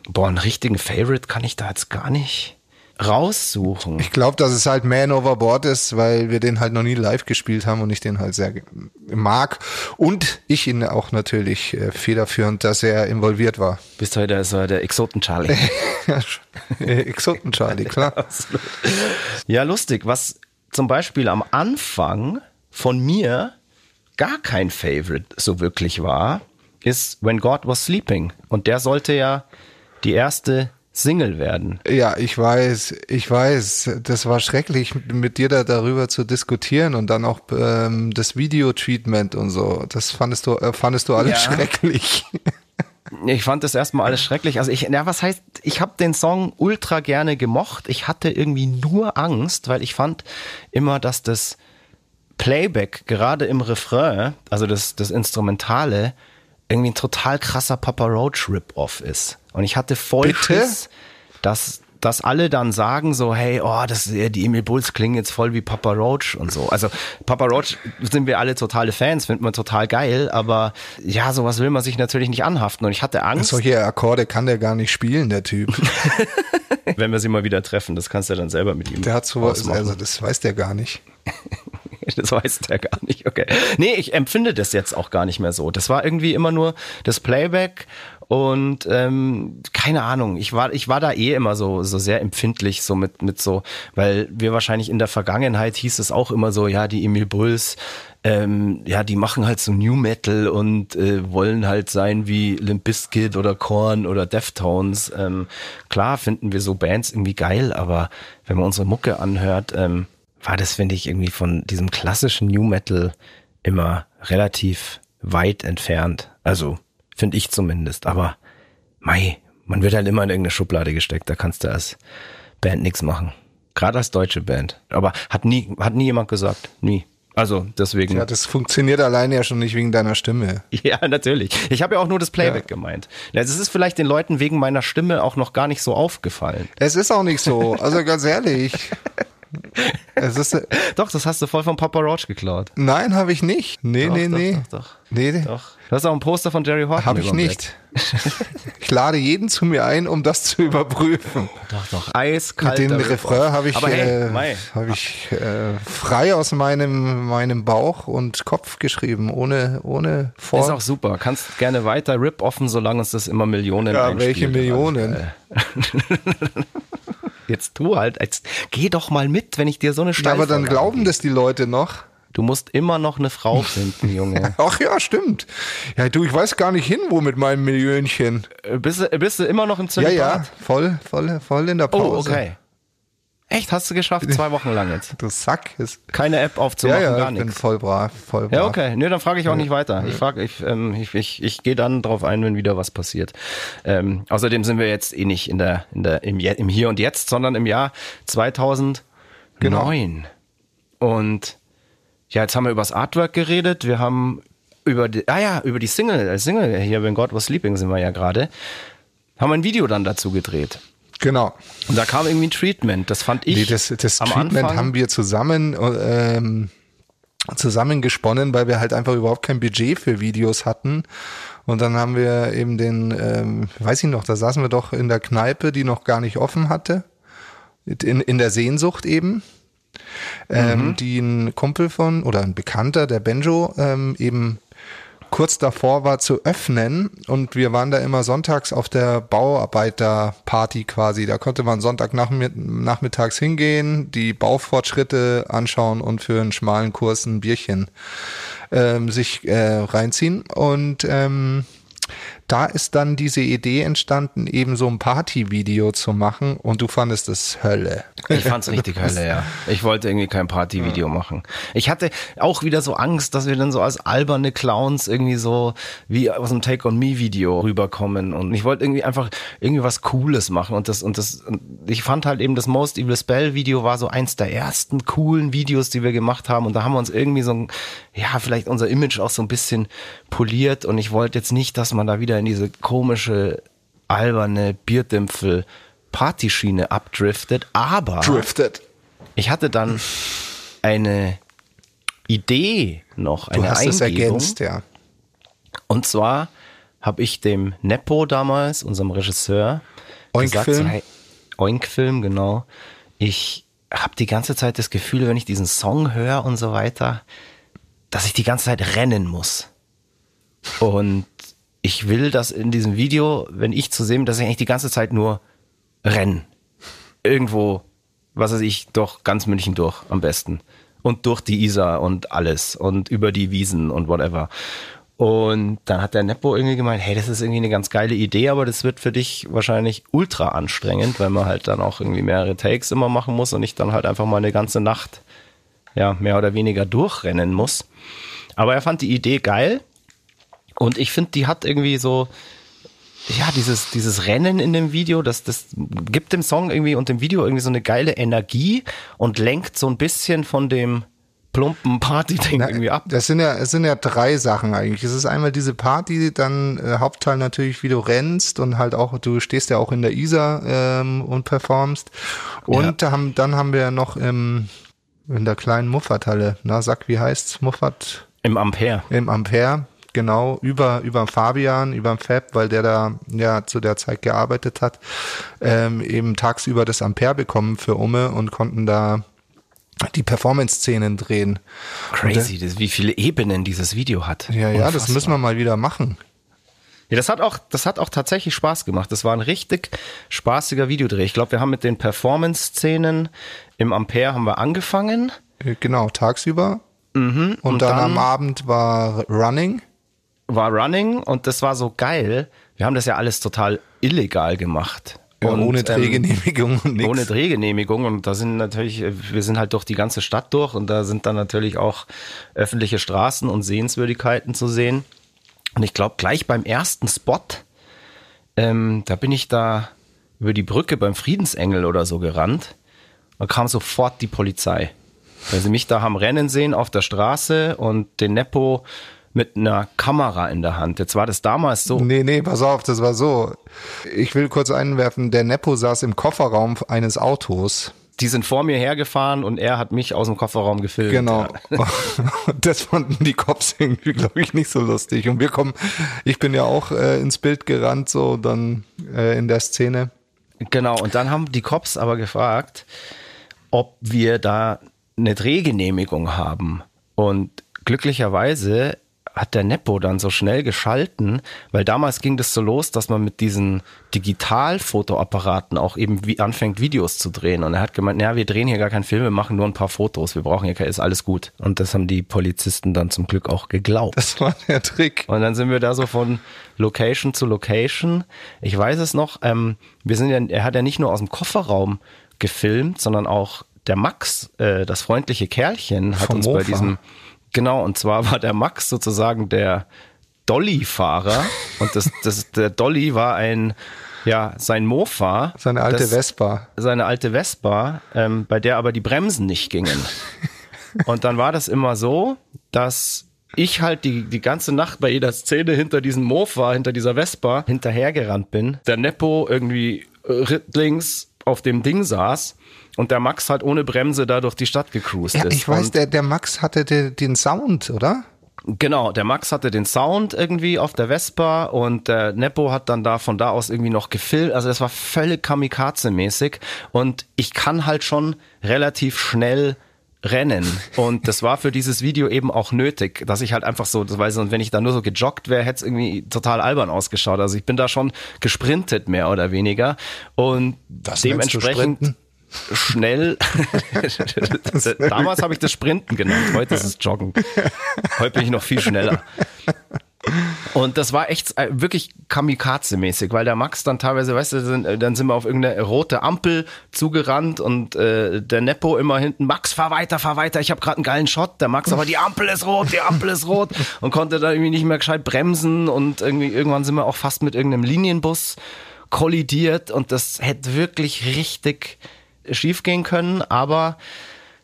Boah, einen richtigen Favorite kann ich da jetzt gar nicht raussuchen. Ich glaube, dass es halt Man Overboard ist, weil wir den halt noch nie live gespielt haben und ich den halt sehr mag. Und ich ihn auch natürlich äh, federführend, dass er involviert war. Bist heute so der Exoten-Charlie. Ja, Exoten Charlie, klar. Ja, lustig. Was zum Beispiel am Anfang von mir gar kein Favorite so wirklich war, ist When God Was Sleeping. Und der sollte ja die erste Single werden. Ja, ich weiß, ich weiß, das war schrecklich, mit dir da darüber zu diskutieren und dann auch ähm, das Video-Treatment und so. Das fandest du, äh, fandest du alles Ja. schrecklich. Ich fand das erstmal alles schrecklich. Also ich, ja, was heißt, ich habe den Song ultra gerne gemocht. Ich hatte irgendwie nur Angst, weil ich fand immer, dass das Playback gerade im Refrain, also das, das Instrumentale, irgendwie ein total krasser Papa Roach Rip-Off ist. Und ich hatte voll Bitte? Schiss, dass, dass alle dann sagen so, hey, oh, das, die Emil Bulls klingen jetzt voll wie Papa Roach und so. Also Papa Roach sind wir alle totale Fans, finden wir total geil, aber ja, sowas will man sich natürlich nicht anhaften. Und ich hatte Angst, Solche Akkorde kann der gar nicht spielen, der Typ. wenn wir sie mal wieder treffen, das kannst du dann selber mit ihm Der hat sowas, ausmachen. also das weiß der gar nicht. Das weiß der gar nicht, okay. Nee, ich empfinde das jetzt auch gar nicht mehr so. Das war irgendwie immer nur das Playback und ähm, keine Ahnung, ich war, ich war da eh immer so, so sehr empfindlich, so mit, mit so, weil wir wahrscheinlich in der Vergangenheit hieß es auch immer so, ja, die Emil Bulls, ähm, ja, die machen halt so New Metal und äh, wollen halt sein wie Limp Bizkit oder Korn oder Deftones. Ähm, klar finden wir so Bands irgendwie geil, aber wenn man unsere Mucke anhört, ähm, war das, finde ich, irgendwie von diesem klassischen New Metal immer relativ weit entfernt. Also, finde ich zumindest. Aber, mei, man wird halt immer in irgendeine Schublade gesteckt. Da kannst du als Band nichts machen. Gerade als deutsche Band. Aber hat nie, hat nie jemand gesagt. Nie. Also, deswegen. Ja, das funktioniert alleine ja schon nicht wegen deiner Stimme. Ja, natürlich. Ich habe ja auch nur das Playback gemeint. Ja, Es ist vielleicht den Leuten wegen meiner Stimme auch noch gar nicht so aufgefallen. Es ist auch nicht so, also ganz ehrlich. Es ist, äh, Doch, das hast du voll von Papa Roach geklaut. nein, habe ich nicht. Nee, Doch, nee, doch, nee. Doch, doch. Nee, nee. Doch. Du hast auch ein Poster von Jerry Horton. Habe ich nicht. Ich lade jeden zu mir ein, um das zu überprüfen. Doch, doch. Eiskalt. Den Refrain habe ich, hey, äh, hab ich äh, frei aus meinem, meinem Bauch und Kopf geschrieben, ohne, ohne Ist Vor. auch super. Kannst gerne weiter rip offen, solange uns das immer Millionen Ja, welche Millionen? Jetzt tu halt, jetzt geh doch mal mit, wenn ich dir so eine Ja, Steilvorlage aber dann glauben gebe. das die Leute noch. Du musst immer noch eine Frau finden, Junge. Ach ja, stimmt. Ja, du, ich weiß gar nicht hin, wo mit meinem Millionchen. Äh, bist, du, bist du immer noch im Ja, Zölibat? ja, voll, voll, voll in der Oh, Pause. okay. Echt, hast du geschafft, zwei Wochen lang jetzt. Du Sack. Ist, Keine App ja, aufzumachen, ja, gar ich bin nichts. voll brav, voll brav. Ja, okay. Nee, dann frage ich auch nicht weiter. Ich frage, ich, ähm, ich, ich, ich gehe dann drauf ein, wenn wieder was passiert. Ähm, außerdem sind wir jetzt eh nicht in der, in der, im, im Hier und Jetzt, sondern im Jahr 2009. Genau. Und ja, jetzt haben wir über das Artwork geredet. Wir haben über die, ah ja, über die Single, äh, Single hier, When God Was Sleeping sind wir ja gerade. Haben wir ein Video dann dazu gedreht. Genau. Und da kam irgendwie ein Treatment. Das fand ich Nee, das, das am Treatment Anfang, haben wir zusammen ähm, zusammengesponnen, weil wir halt einfach überhaupt kein Budget für Videos hatten. Und dann haben wir eben den, ähm, weiß ich noch, da saßen wir doch in der Kneipe, die noch gar nicht offen hatte. In, in der Sehnsucht eben. Ähm, Die ein Kumpel von oder ein Bekannter, der Benjo, ähm, eben kurz davor war zu öffnen und wir waren da immer sonntags auf der Bauarbeiterparty quasi. Da konnte man Sonntagnachmittags hingehen, die Baufortschritte anschauen und für einen schmalen Kurs ein Bierchen ähm, sich äh, reinziehen. Und ähm, da ist dann diese Idee entstanden, eben so ein Partyvideo zu machen und du fandest es Hölle. Ich fand's richtig Hölle, ja. Ich wollte irgendwie kein Partyvideo ja. machen. Ich hatte auch wieder so Angst, dass wir dann so als alberne Clowns irgendwie so wie aus einem Take on Me Video rüberkommen und ich wollte irgendwie einfach irgendwie was Cooles machen und das und das ich fand halt eben das Most Evil Spell Video war so eins der ersten coolen Videos, die wir gemacht haben und da haben wir uns irgendwie so ein, ja, vielleicht unser Image auch so ein bisschen poliert und ich wollte jetzt nicht, dass man da wieder in diese komische alberne Bierdämpfel Partyschiene abdriftet, aber Drifted. ich hatte dann eine Idee noch, eine du hast Eingebung. es ergänzt, ja. Und zwar habe ich dem Nepo damals, unserem Regisseur, Oink-Film. Hey, Oink-Film, genau. Ich habe die ganze Zeit das Gefühl, wenn ich diesen Song höre und so weiter, dass ich die ganze Zeit rennen muss. Und ich will, dass in diesem Video, wenn ich zu sehen, dass ich eigentlich die ganze Zeit nur renne. Irgendwo, was weiß ich, durch ganz München durch am besten. Und durch die Isar und alles und über die Wiesen und whatever. Und dann hat der Nepo irgendwie gemeint, hey, das ist irgendwie eine ganz geile Idee, aber das wird für dich wahrscheinlich ultra anstrengend, weil man halt dann auch irgendwie mehrere Takes immer machen muss und ich dann halt einfach mal eine ganze Nacht, ja, mehr oder weniger durchrennen muss. Aber er fand die Idee geil und ich finde, die hat irgendwie so, ja, dieses, dieses Rennen in dem Video, das, das gibt dem Song irgendwie und dem Video irgendwie so eine geile Energie und lenkt so ein bisschen von dem plumpen Party-Ding irgendwie ab. Das sind ja, es sind ja drei Sachen eigentlich. Es ist einmal diese Party, dann äh, Hauptteil natürlich, wie du rennst und halt auch, du stehst ja auch in der Isar ähm, und performst. Und ja. haben, dann haben wir ja noch im, in der kleinen Muffathalle, na sag, wie heißt's? Muffat? Im Ampere. Im Ampere genau, über, über Fabian, über Fab, weil der da ja zu der Zeit gearbeitet hat, ähm, eben tagsüber das Ampere bekommen für Umme und konnten da die Performance-Szenen drehen. Crazy, das, wie viele Ebenen dieses Video hat. Ja, ja, Unfassbar. das müssen wir mal wieder machen. Ja, das hat auch, das hat auch tatsächlich Spaß gemacht. Das war ein richtig spaßiger Videodreh. Ich glaube, wir haben mit den Performance-Szenen im Ampere haben wir angefangen. Äh, genau, tagsüber. Mhm, und, und dann, dann am Abend war Running war Running und das war so geil. Wir haben das ja alles total illegal gemacht. Ja, und, ohne ähm, Drehgenehmigung ähm, und nichts. Ohne Drehgenehmigung und da sind natürlich, wir sind halt durch die ganze Stadt durch und da sind dann natürlich auch öffentliche Straßen und Sehenswürdigkeiten zu sehen. Und ich glaube, gleich beim ersten Spot, ähm, da bin ich da über die Brücke beim Friedensengel oder so gerannt. Da kam sofort die Polizei. Weil sie mich da haben rennen sehen auf der Straße und den Nepo mit einer Kamera in der Hand. Jetzt war das damals so. Nee, nee, pass auf, das war so. Ich will kurz einwerfen, der Nepo saß im Kofferraum eines Autos. Die sind vor mir hergefahren und er hat mich aus dem Kofferraum gefilmt. Genau. Ja. Das fanden die Cops irgendwie, glaube ich, nicht so lustig. Und wir kommen, ich bin ja auch äh, ins Bild gerannt, so dann äh, in der Szene. Genau, und dann haben die Cops aber gefragt, ob wir da eine Drehgenehmigung haben. Und glücklicherweise hat der Nepo dann so schnell geschalten, weil damals ging das so los, dass man mit diesen Digitalfotoapparaten auch eben wie anfängt, Videos zu drehen. Und er hat gemeint, ja, wir drehen hier gar keinen Film, wir machen nur ein paar Fotos, wir brauchen hier kein, ist alles gut. Und das haben die Polizisten dann zum Glück auch geglaubt. Das war der Trick. Und dann sind wir da so von Location zu Location. Ich weiß es noch, ähm, wir sind ja, er hat ja nicht nur aus dem Kofferraum gefilmt, sondern auch der Max, äh, das freundliche Kerlchen, hat Vom uns Mofa. bei diesem Genau, und zwar war der Max sozusagen der Dolly-Fahrer und das, das, der Dolly war ein, ja, sein Mofa. Seine alte das, Vespa. Seine alte Vespa, ähm, bei der aber die Bremsen nicht gingen. und dann war das immer so, dass ich halt die, die ganze Nacht bei jeder Szene hinter diesem Mofa, hinter dieser Vespa hinterhergerannt bin. Der Nepo irgendwie links auf dem Ding saß und der Max halt ohne Bremse da durch die Stadt gecruised ja, ist. Ich weiß, der, der Max hatte den, den Sound, oder? Genau, der Max hatte den Sound irgendwie auf der Vespa und der Nepo hat dann da von da aus irgendwie noch gefilmt. Also es war völlig Kamikaze-mäßig und ich kann halt schon relativ schnell rennen und das war für dieses Video eben auch nötig, dass ich halt einfach so, weil sonst wenn ich da nur so gejoggt wäre, hätte es irgendwie total albern ausgeschaut. Also ich bin da schon gesprintet mehr oder weniger und das dementsprechend schnell. Damals habe ich das Sprinten genannt, heute ist es Joggen. Heute bin ich noch viel schneller. Und das war echt äh, wirklich Kamikaze-mäßig, weil der Max dann teilweise, weißt du, äh, dann sind wir auf irgendeine rote Ampel zugerannt und äh, der Nepo immer hinten, Max, fahr weiter, fahr weiter, ich habe gerade einen geilen Shot. Der Max, aber die Ampel ist rot, die Ampel ist rot und konnte da irgendwie nicht mehr gescheit bremsen und irgendwie irgendwann sind wir auch fast mit irgendeinem Linienbus kollidiert und das hätte wirklich richtig schief gehen können, aber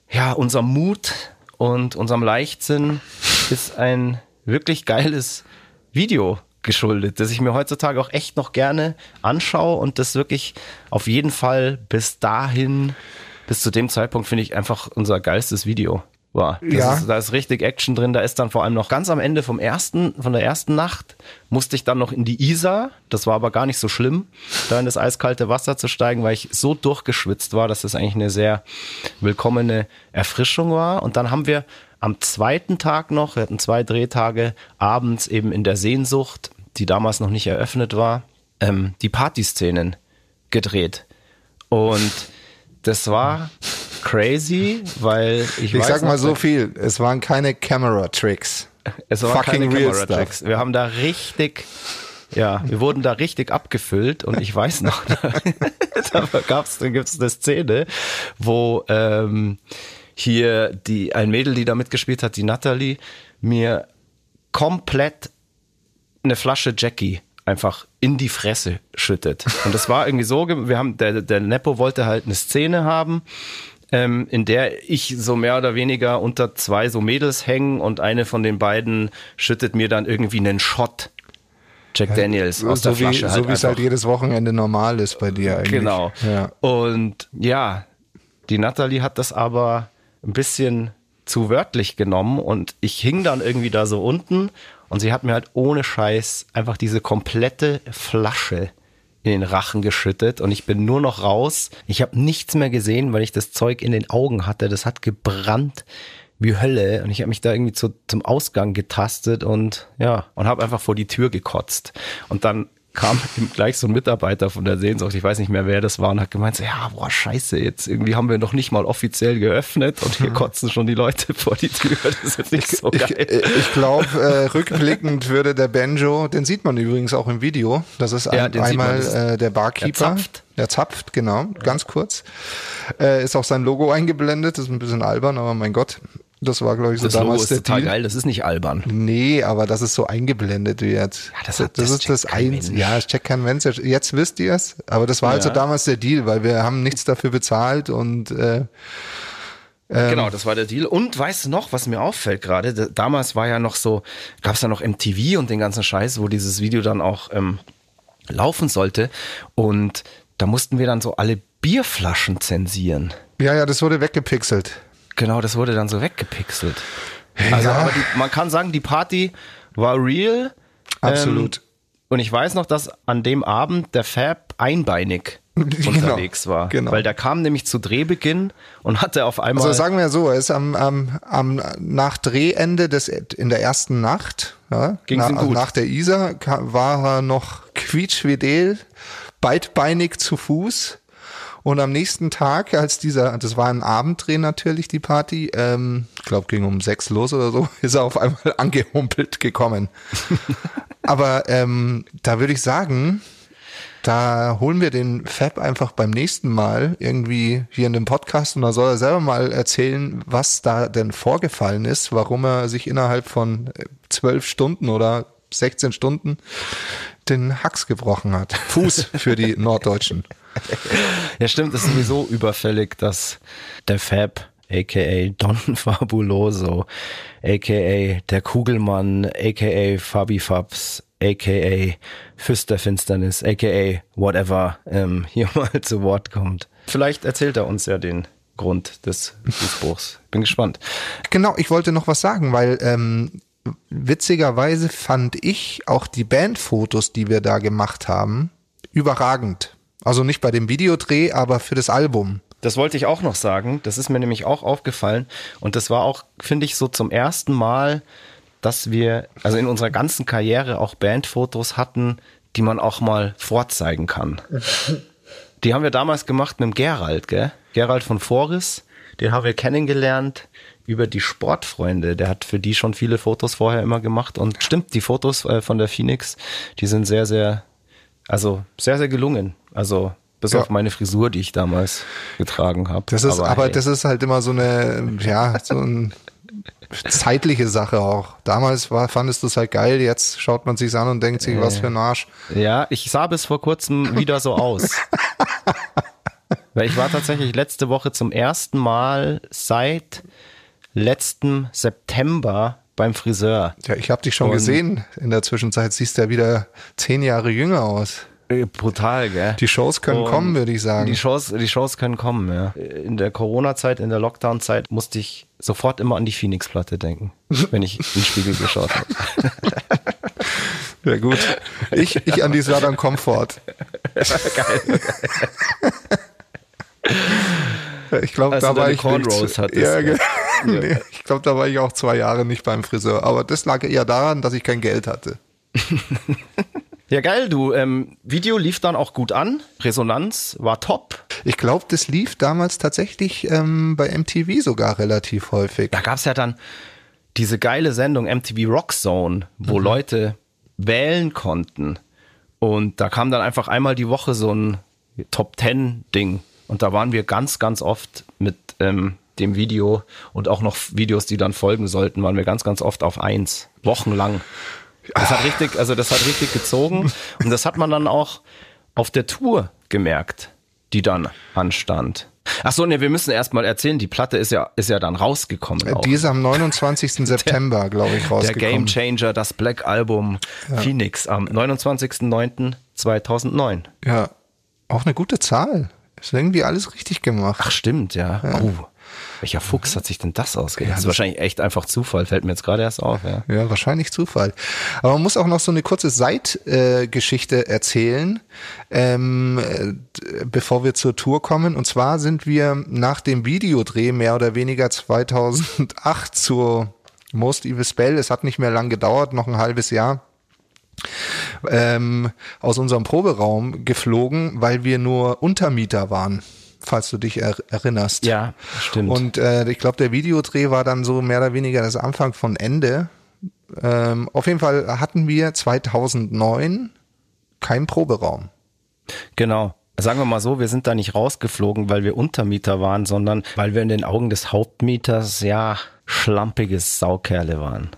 ja, unser Mut und unserem Leichtsinn ist ein wirklich geiles Video geschuldet, das ich mir heutzutage auch echt noch gerne anschaue und das wirklich auf jeden Fall bis dahin, bis zu dem Zeitpunkt finde ich einfach unser geilstes Video war. Ja. Ist, da ist richtig Action drin. Da ist dann vor allem noch ganz am Ende vom ersten, von der ersten Nacht, musste ich dann noch in die Isar. Das war aber gar nicht so schlimm, da in das eiskalte Wasser zu steigen, weil ich so durchgeschwitzt war, dass das eigentlich eine sehr willkommene Erfrischung war. Und dann haben wir am zweiten Tag noch, wir hatten zwei Drehtage, abends eben in der Sehnsucht, die damals noch nicht eröffnet war, ähm, die Partyszenen gedreht. Und das war crazy, weil ich, Ich sag mal so viel, es waren keine Camera-Tricks. es war fucking keine real Camera Tricks. Wir haben da richtig, ja, wir wurden da richtig abgefüllt und ich weiß noch, da, da gab's, da gibt's eine Szene, wo ähm, hier die ein Mädel, die da mitgespielt hat, die Natalie, mir komplett eine Flasche Jackie einfach in die Fresse schüttet. Und das war irgendwie so, wir haben, der, der Nepo wollte halt eine Szene haben, ähm, in der ich so mehr oder weniger unter zwei so Mädels hängen und eine von den beiden schüttet mir dann irgendwie einen Shot. Jack Daniels aus so der Flasche. wie, halt so wie es halt jedes Wochenende normal ist bei dir eigentlich. Genau. Ja. Und ja, die Natalie hat das aber ein bisschen zu wörtlich genommen und ich hing dann irgendwie da so unten und sie hat mir halt ohne Scheiß einfach diese komplette Flasche in den Rachen geschüttet und ich bin nur noch raus. Ich habe nichts mehr gesehen, weil ich das Zeug in den Augen hatte. Das hat gebrannt wie Hölle und ich habe mich da irgendwie zu, zum Ausgang getastet und ja, und habe einfach vor die Tür gekotzt. Und dann kam gleich so ein Mitarbeiter von der Sehnsucht, ich weiß nicht mehr, wer das war, und hat gemeint, so, ja, boah, scheiße, jetzt irgendwie haben wir noch nicht mal offiziell geöffnet und hier kotzen schon die Leute vor die Tür. Das ist jetzt nicht so Ich, geil. äh, ich glaube, äh, rückblickend würde der Banjo, den sieht man übrigens auch im Video, das ist Ja, ein, den sieht man, einmal das- äh, der Barkeeper. Der zapft. Der zapft, genau, ganz kurz. Äh, ist auch sein Logo eingeblendet, ist ein bisschen albern, aber mein Gott, das war, glaube ich, so Das Logo damals ist der total Deal. geil, das ist nicht albern. Nee, aber dass es so eingeblendet wird. Ja, das hat- das ist das. Mensch. Ja, das checkt kein Mensch. Jetzt wisst ihr es. Aber das war halt so Ja. damals der Deal, weil wir haben nichts dafür bezahlt und äh, Ähm. Genau, das war der Deal. Und weißt du noch, was mir auffällt gerade? Da- Damals war ja noch so, gab es ja noch MTV und den ganzen Scheiß, wo dieses Video dann auch ähm, laufen sollte. Und da mussten wir dann so alle Bierflaschen zensieren. ja, ja, das wurde weggepixelt. Genau, das wurde dann so weggepixelt. Also, Ja. aber die, man kann sagen, die Party war real. Absolut. Ähm, und ich weiß noch, dass an dem Abend der Fab einbeinig Genau, unterwegs war. genau. Weil der kam nämlich zu Drehbeginn und hatte auf einmal. Also sagen wir so, er ist am, am, am nach Drehende des in der ersten Nacht, ja, na, ihm gut? nach der Isar war er noch quietschfidel, beidbeinig zu Fuß. Und am nächsten Tag, als dieser, das war ein Abenddreh natürlich, die Party, ähm, ich glaube, ging um sechs los oder so, ist er auf einmal angehumpelt gekommen. Aber ähm, da würde ich sagen, da holen wir den Fab einfach beim nächsten Mal irgendwie hier in dem Podcast und da soll er selber mal erzählen, was da denn vorgefallen ist, warum er sich innerhalb von äh, zwölf Stunden oder 16 Stunden den Hax gebrochen hat. Fuß für die Norddeutschen. Ja, stimmt, es ist sowieso überfällig, dass der Fab, aka Don Fabuloso, aka der Kugelmann, aka Fabi Fabs, aka Fürst der Finsternis, aka whatever, ähm, hier mal zu Wort kommt. Vielleicht erzählt er uns ja den Grund des Fußbruchs. Bin gespannt. Genau, ich wollte noch was sagen, weil ähm, witzigerweise fand ich auch die Bandfotos, die wir da gemacht haben, überragend. Also nicht bei dem Videodreh, aber für das Album. Das wollte ich auch noch sagen. Das ist mir nämlich auch aufgefallen. Und das war auch, finde ich, so zum ersten Mal, dass wir, also in unserer ganzen Karriere auch Bandfotos hatten, die man auch mal vorzeigen kann. Die haben wir damals gemacht mit dem Gerald, gell? Gerald von Voris. Den haben wir kennengelernt über die Sportfreunde. Der hat für die schon viele Fotos vorher immer gemacht und stimmt, die Fotos äh, von der Phoenix, die sind sehr, sehr, also sehr, sehr gelungen. Also bis ja. auf meine Frisur, die ich damals getragen habe. Das ist, aber, aber hey. das ist halt immer so eine, ja, so ein zeitliche Sache auch. Damals war, fandest du es halt geil, jetzt schaut man sich an und denkt sich, äh, was für ein Arsch. Ja, ich sah bis vor kurzem wieder so aus. Weil ich war tatsächlich letzte Woche zum ersten Mal seit letztem September beim Friseur. Ja, ich habe dich schon und gesehen. In der Zwischenzeit siehst du ja wieder zehn Jahre jünger aus. Äh, brutal, gell? Die Shows können und kommen, würde ich sagen. Die Shows, die Shows können kommen, ja. In der Corona-Zeit, in der Lockdown-Zeit musste ich sofort immer an die Phoenix-Platte denken, wenn ich in den Spiegel geschaut habe. Ja gut. Ich, ich an die Southern Comfort. geil. Ich glaube, also da war ich nicht, ja, ja. Nee, ich glaube, da war ich auch zwei Jahre nicht beim Friseur. Aber das lag eher daran, dass ich kein Geld hatte. Ja, geil, du. Ähm, Video lief dann auch gut an. Resonanz war top. Ich glaube, das lief damals tatsächlich ähm, bei MTV sogar relativ häufig. Da gab's ja dann diese geile Sendung MTV Rock Zone, wo mhm. Leute wählen konnten. Und da kam dann einfach einmal die Woche so ein Top Ten Ding. Und da waren wir ganz, ganz oft mit ähm, dem Video und auch noch Videos, die dann folgen sollten, waren wir ganz, ganz oft auf eins. Wochenlang. Das hat richtig, also das hat richtig gezogen und das hat man dann auch auf der Tour gemerkt, die dann anstand. Ach so, ne, wir müssen erstmal erzählen, die Platte ist ja, ist ja dann rausgekommen. Auch. Die ist am 29. September, glaube ich, rausgekommen. Der Game Changer, das Black Album ja. Phoenix am 29.09.2009. Ja, auch eine gute Zahl. Ist irgendwie alles richtig gemacht. Ach, stimmt, ja. ja. Oh. Welcher Fuchs hat sich denn das ausgedacht? Ja, das ist wahrscheinlich echt einfach Zufall, fällt mir jetzt gerade erst auf. Ja. ja, wahrscheinlich Zufall. Aber man muss auch noch so eine kurze Seitgeschichte äh, erzählen, ähm, äh, bevor wir zur Tour kommen. Und zwar sind wir nach dem Videodreh mehr oder weniger 2008 zur Most Evil Spell. Es hat nicht mehr lang gedauert, noch ein halbes Jahr. Ähm, aus unserem Proberaum geflogen, weil wir nur Untermieter waren falls du dich er erinnerst. Ja, stimmt. Und äh, ich glaube, der Videodreh war dann so mehr oder weniger das Anfang von Ende. Ähm, auf jeden Fall hatten wir 2009 keinen Proberaum. Genau. Sagen wir mal so, wir sind da nicht rausgeflogen, weil wir Untermieter waren, sondern weil wir in den Augen des Hauptmieters ja schlampige Saukerle waren.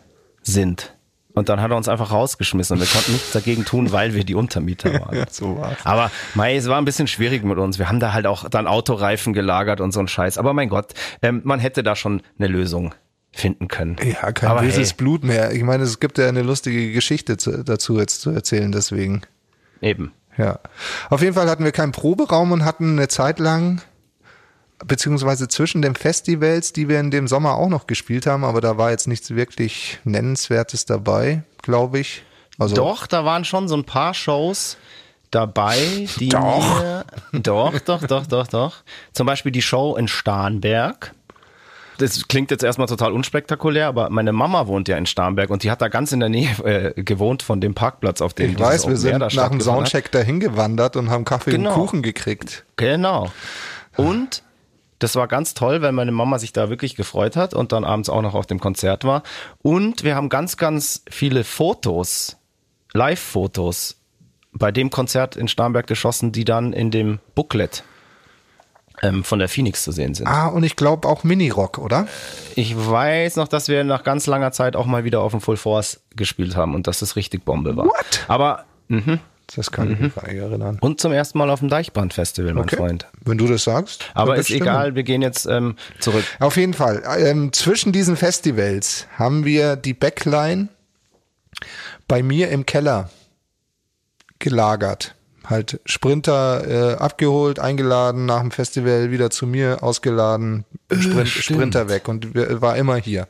Sind. Und dann hat er uns einfach rausgeschmissen und wir konnten nichts dagegen tun, weil wir die Untermieter waren. ja, so war's. Aber Mai, es war ein bisschen schwierig mit uns. Wir haben da halt auch dann Autoreifen gelagert und so ein Scheiß. Aber mein Gott, ähm, man hätte da schon eine Lösung finden können. Ja, kein Aber böses hey. Blut mehr. Ich meine, es gibt ja eine lustige Geschichte zu, dazu jetzt zu erzählen, deswegen. Eben. Ja. Auf jeden Fall hatten wir keinen Proberaum und hatten eine Zeit lang beziehungsweise zwischen den Festivals, die wir in dem Sommer auch noch gespielt haben, aber da war jetzt nichts wirklich Nennenswertes dabei, glaube ich. Also doch, da waren schon so ein paar Shows dabei, die doch. Mir, doch, doch, doch, doch, doch. Zum Beispiel die Show in Starnberg. Das klingt jetzt erstmal total unspektakulär, aber meine Mama wohnt ja in Starnberg und die hat da ganz in der Nähe äh, gewohnt von dem Parkplatz, auf dem Ich weiß, wir sind nach dem Soundcheck dahin gewandert und haben Kaffee genau. und Kuchen gekriegt. Genau. Und das war ganz toll, weil meine Mama sich da wirklich gefreut hat und dann abends auch noch auf dem Konzert war. Und wir haben ganz, ganz viele Fotos, Live-Fotos bei dem Konzert in Starnberg geschossen, die dann in dem Booklet ähm, von der Phoenix zu sehen sind. Ah, und ich glaube auch Mini-Rock, oder? Ich weiß noch, dass wir nach ganz langer Zeit auch mal wieder auf dem Full Force gespielt haben und dass das richtig Bombe war. What? Aber mh, das kann ich mhm. mich gar nicht erinnern. Und zum ersten Mal auf dem Deichbrand-Festival, mein okay. Freund. Wenn du das sagst. Aber ist stimmen. egal, wir gehen jetzt ähm, zurück. Auf jeden Fall. Ähm, zwischen diesen Festivals haben wir die Backline bei mir im Keller gelagert. Halt Sprinter äh, abgeholt, eingeladen, nach dem Festival wieder zu mir ausgeladen, Sprint, Sprinter weg und war immer hier.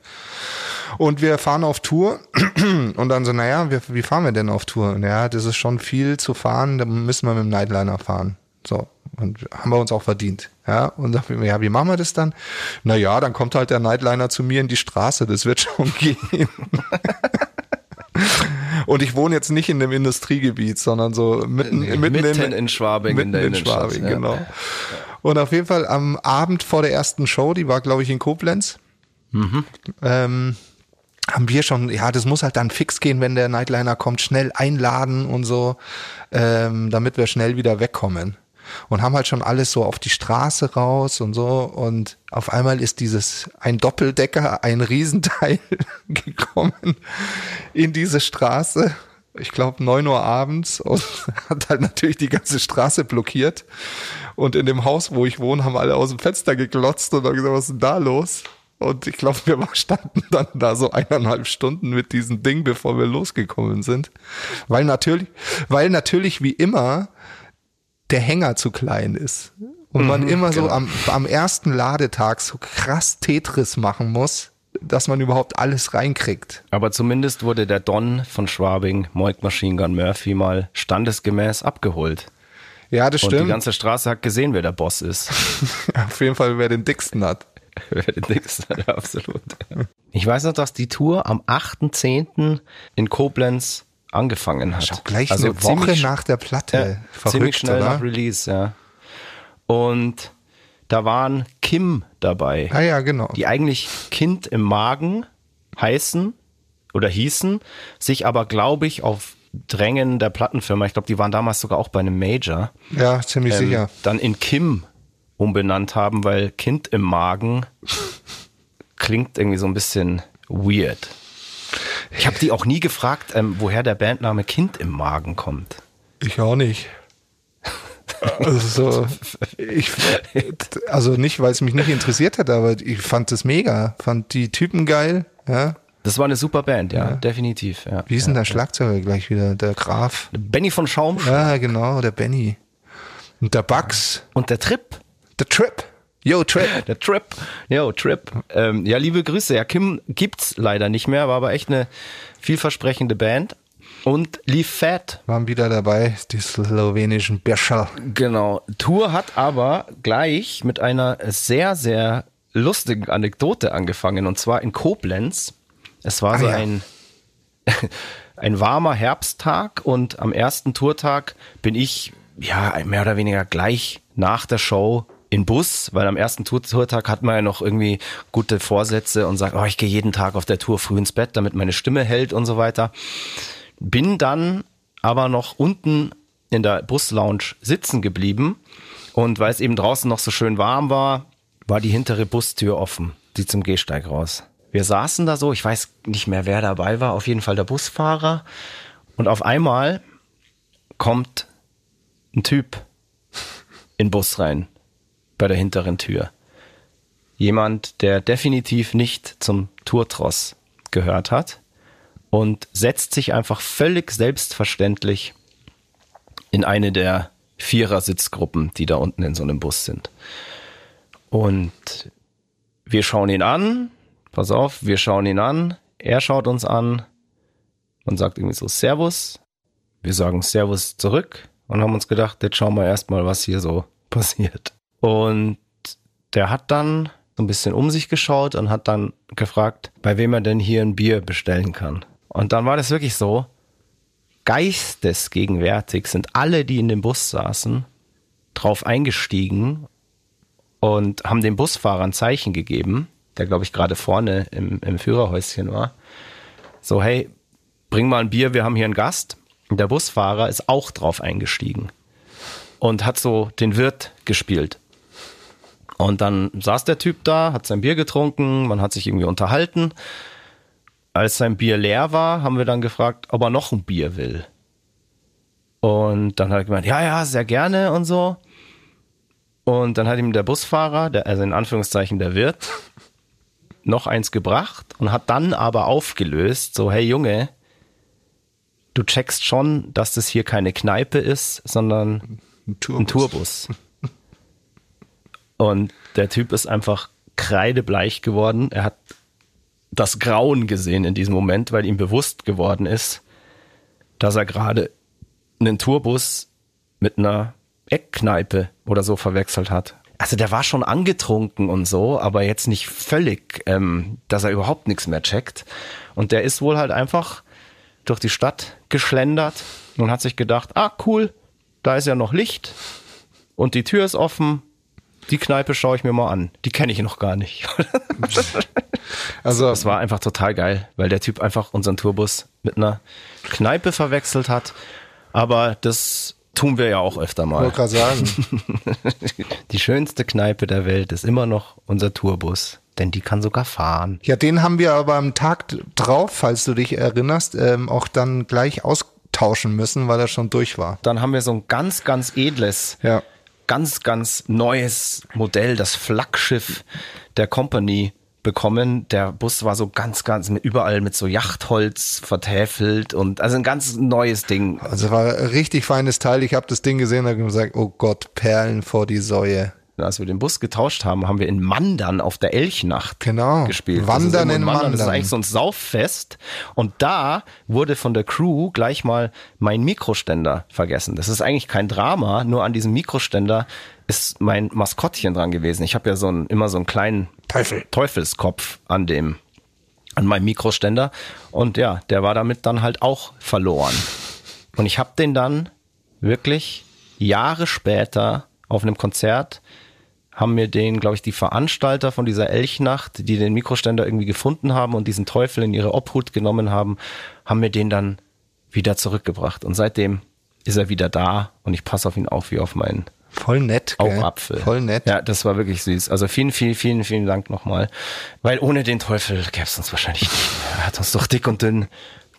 Und wir fahren auf Tour und dann so, naja, wie, wie fahren wir denn auf Tour? Und ja, das ist schon viel zu fahren, da müssen wir mit dem Nightliner fahren. So. Und haben wir uns auch verdient. Ja, und dann, ja, wie machen wir das dann? Naja, dann kommt halt der Nightliner zu mir in die Straße, das wird schon gehen. Und ich wohne jetzt nicht in dem Industriegebiet, sondern so mitten, nee, mitten, mitten in, in, Schwabing. Mitten in, in Schwabing, ja. genau. Und auf jeden Fall am Abend vor der ersten Show, die war, glaube ich, in Koblenz, Mhm. Ähm, haben wir schon, ja, das muss halt dann fix gehen, wenn der Nightliner kommt, schnell einladen und so, ähm, damit wir schnell wieder wegkommen. Und haben halt schon alles so auf die Straße raus und so. Und auf einmal ist dieses, ein Doppeldecker, ein Riesenteil gekommen in diese Straße. Ich glaube, neun Uhr abends und hat halt natürlich die ganze Straße blockiert. Und in dem Haus, wo ich wohne, haben alle aus dem Fenster geglotzt und haben gesagt, was ist denn da los? Und ich glaube, wir standen dann da so eineinhalb Stunden mit diesem Ding, bevor wir losgekommen sind. Weil natürlich, weil natürlich wie immer der Hänger zu klein ist. Und man mhm, immer genau. so am, am ersten Ladetag so krass Tetris machen muss, dass man überhaupt alles reinkriegt. Aber zumindest wurde der Don von Schwabing, Moik Machine Gun Murphy, mal standesgemäß abgeholt. Ja, das stimmt. Und die ganze Straße hat gesehen, wer der Boss ist. Auf jeden Fall, wer den dicksten hat. wer den dicksten hat, absolut. Ich weiß noch, dass die Tour am 8.10. in Koblenz angefangen hat. Schau, gleich also eine Woche ziemlich, nach der Platte. Ja, Verrückt, ziemlich schnell oder? nach Release, ja. Und da waren Kim dabei. Ah ja, genau. Die eigentlich Kind im Magen heißen oder hießen, sich aber, glaube ich, auf Drängen der Plattenfirma, ich glaube, die waren damals sogar auch bei einem Major. Ja, ziemlich ähm, sicher. Dann in Kim umbenannt haben, weil Kind im Magen klingt irgendwie so ein bisschen weird. Ich habe die auch nie gefragt, ähm, woher der Bandname Kind im Magen kommt. Ich auch nicht. Also, ich, also nicht, weil es mich nicht interessiert hat, aber ich fand es mega. Fand die Typen geil, ja. Das war eine super Band, ja, ja. definitiv. Ja. Wie ist denn der Schlagzeuger gleich wieder? Der Graf? Benny von Schaum. Ja, genau, der Benny. Und der Bugs. Und der Trip. Der Trip. Yo, Trip. Der Trip. Yo, Trip. Ähm, ja, liebe Grüße. Ja, Kim gibt's leider nicht mehr, war aber echt eine vielversprechende Band. Und Leaf Fat. Waren wieder dabei, die slowenischen Berscher. Genau. Tour hat aber gleich mit einer sehr, sehr lustigen Anekdote angefangen. Und zwar in Koblenz. Es war ah, so ja. ein, ein warmer Herbsttag und am ersten Tourtag bin ich ja mehr oder weniger gleich nach der Show in Bus, weil am ersten Tour Tourtag hat man ja noch irgendwie gute Vorsätze und sagt, oh, ich gehe jeden Tag auf der Tour früh ins Bett, damit meine Stimme hält und so weiter. Bin dann aber noch unten in der Buslounge sitzen geblieben und weil es eben draußen noch so schön warm war, war die hintere Bustür offen, die zum Gehsteig raus. Wir saßen da so, ich weiß nicht mehr, wer dabei war, auf jeden Fall der Busfahrer und auf einmal kommt ein Typ in den Bus rein bei der hinteren Tür. Jemand, der definitiv nicht zum Tourtross gehört hat und setzt sich einfach völlig selbstverständlich in eine der Vierer-Sitzgruppen, die da unten in so einem Bus sind. Und wir schauen ihn an, pass auf, wir schauen ihn an, er schaut uns an und sagt irgendwie so Servus. Wir sagen Servus zurück und haben uns gedacht, jetzt schauen wir erstmal, was hier so passiert. Und der hat dann so ein bisschen um sich geschaut und hat dann gefragt, bei wem er denn hier ein Bier bestellen kann. Und dann war das wirklich so, geistesgegenwärtig sind alle, die in dem Bus saßen, drauf eingestiegen und haben dem Busfahrer ein Zeichen gegeben, der glaube ich gerade vorne im, im Führerhäuschen war. So, hey, bring mal ein Bier, wir haben hier einen Gast. Und der Busfahrer ist auch drauf eingestiegen und hat so den Wirt gespielt. Und dann saß der Typ da, hat sein Bier getrunken, man hat sich irgendwie unterhalten. Als sein Bier leer war, haben wir dann gefragt, ob er noch ein Bier will. Und dann hat er gemeint, ja, ja, sehr gerne und so. Und dann hat ihm der Busfahrer, der, also in Anführungszeichen der Wirt, noch eins gebracht und hat dann aber aufgelöst, so, hey Junge, du checkst schon, dass das hier keine Kneipe ist, sondern ein Tourbus. Ein Tourbus. Und der Typ ist einfach kreidebleich geworden. Er hat das Grauen gesehen in diesem Moment, weil ihm bewusst geworden ist, dass er gerade einen Tourbus mit einer Eckkneipe oder so verwechselt hat. Also der war schon angetrunken und so, aber jetzt nicht völlig, ähm, dass er überhaupt nichts mehr checkt. Und der ist wohl halt einfach durch die Stadt geschlendert und hat sich gedacht, ah cool, da ist ja noch Licht und die Tür ist offen, die Kneipe schaue ich mir mal an. Die kenne ich noch gar nicht. Also Das war einfach total geil, weil der Typ einfach unseren Tourbus mit einer Kneipe verwechselt hat. Aber das tun wir ja auch öfter mal. wollte gerade sagen, Die schönste Kneipe der Welt ist immer noch unser Tourbus, denn die kann sogar fahren. ja, den haben wir aber am Tag drauf, falls du dich erinnerst, ähm, auch dann gleich austauschen müssen, weil er schon durch war. Dann haben wir so ein ganz, ganz edles, Ja. Ganz, ganz neues Modell, das Flaggschiff der Company bekommen. Der Bus war so ganz, ganz überall mit so Yachtholz vertäfelt und also ein ganz neues Ding. Also war ein richtig feines Teil. Ich habe das Ding gesehen und habe gesagt, oh Gott, Perlen vor die Säue. Als wir den Bus getauscht haben, haben wir in Mandern auf der Elchnacht Genau. gespielt. Wandern ist in irgendwo Das ist Mandern. eigentlich so ein Sauffest. Und da wurde von der Crew gleich mal mein Mikroständer vergessen. Das ist eigentlich kein Drama, nur an diesem Mikroständer ist mein Maskottchen dran gewesen. Ich habe ja so einen, immer so einen kleinen Teufel. Teufelskopf an dem an meinem Mikroständer und ja, der war damit dann halt auch verloren. Und ich habe den dann wirklich Jahre später auf einem Konzert haben mir den, glaube ich, die Veranstalter von dieser Elchnacht, die den Mikroständer irgendwie gefunden haben und diesen Teufel in ihre Obhut genommen haben, haben mir den dann wieder zurückgebracht. Und seitdem ist er wieder da und ich passe auf ihn auf wie auf meinen Voll nett, gell? Augapfel. Voll nett. Ja, das war wirklich süß. Also vielen, vielen, vielen, vielen Dank nochmal. Weil ohne den Teufel gäbe es uns wahrscheinlich nicht. Er hat uns doch dick und dünn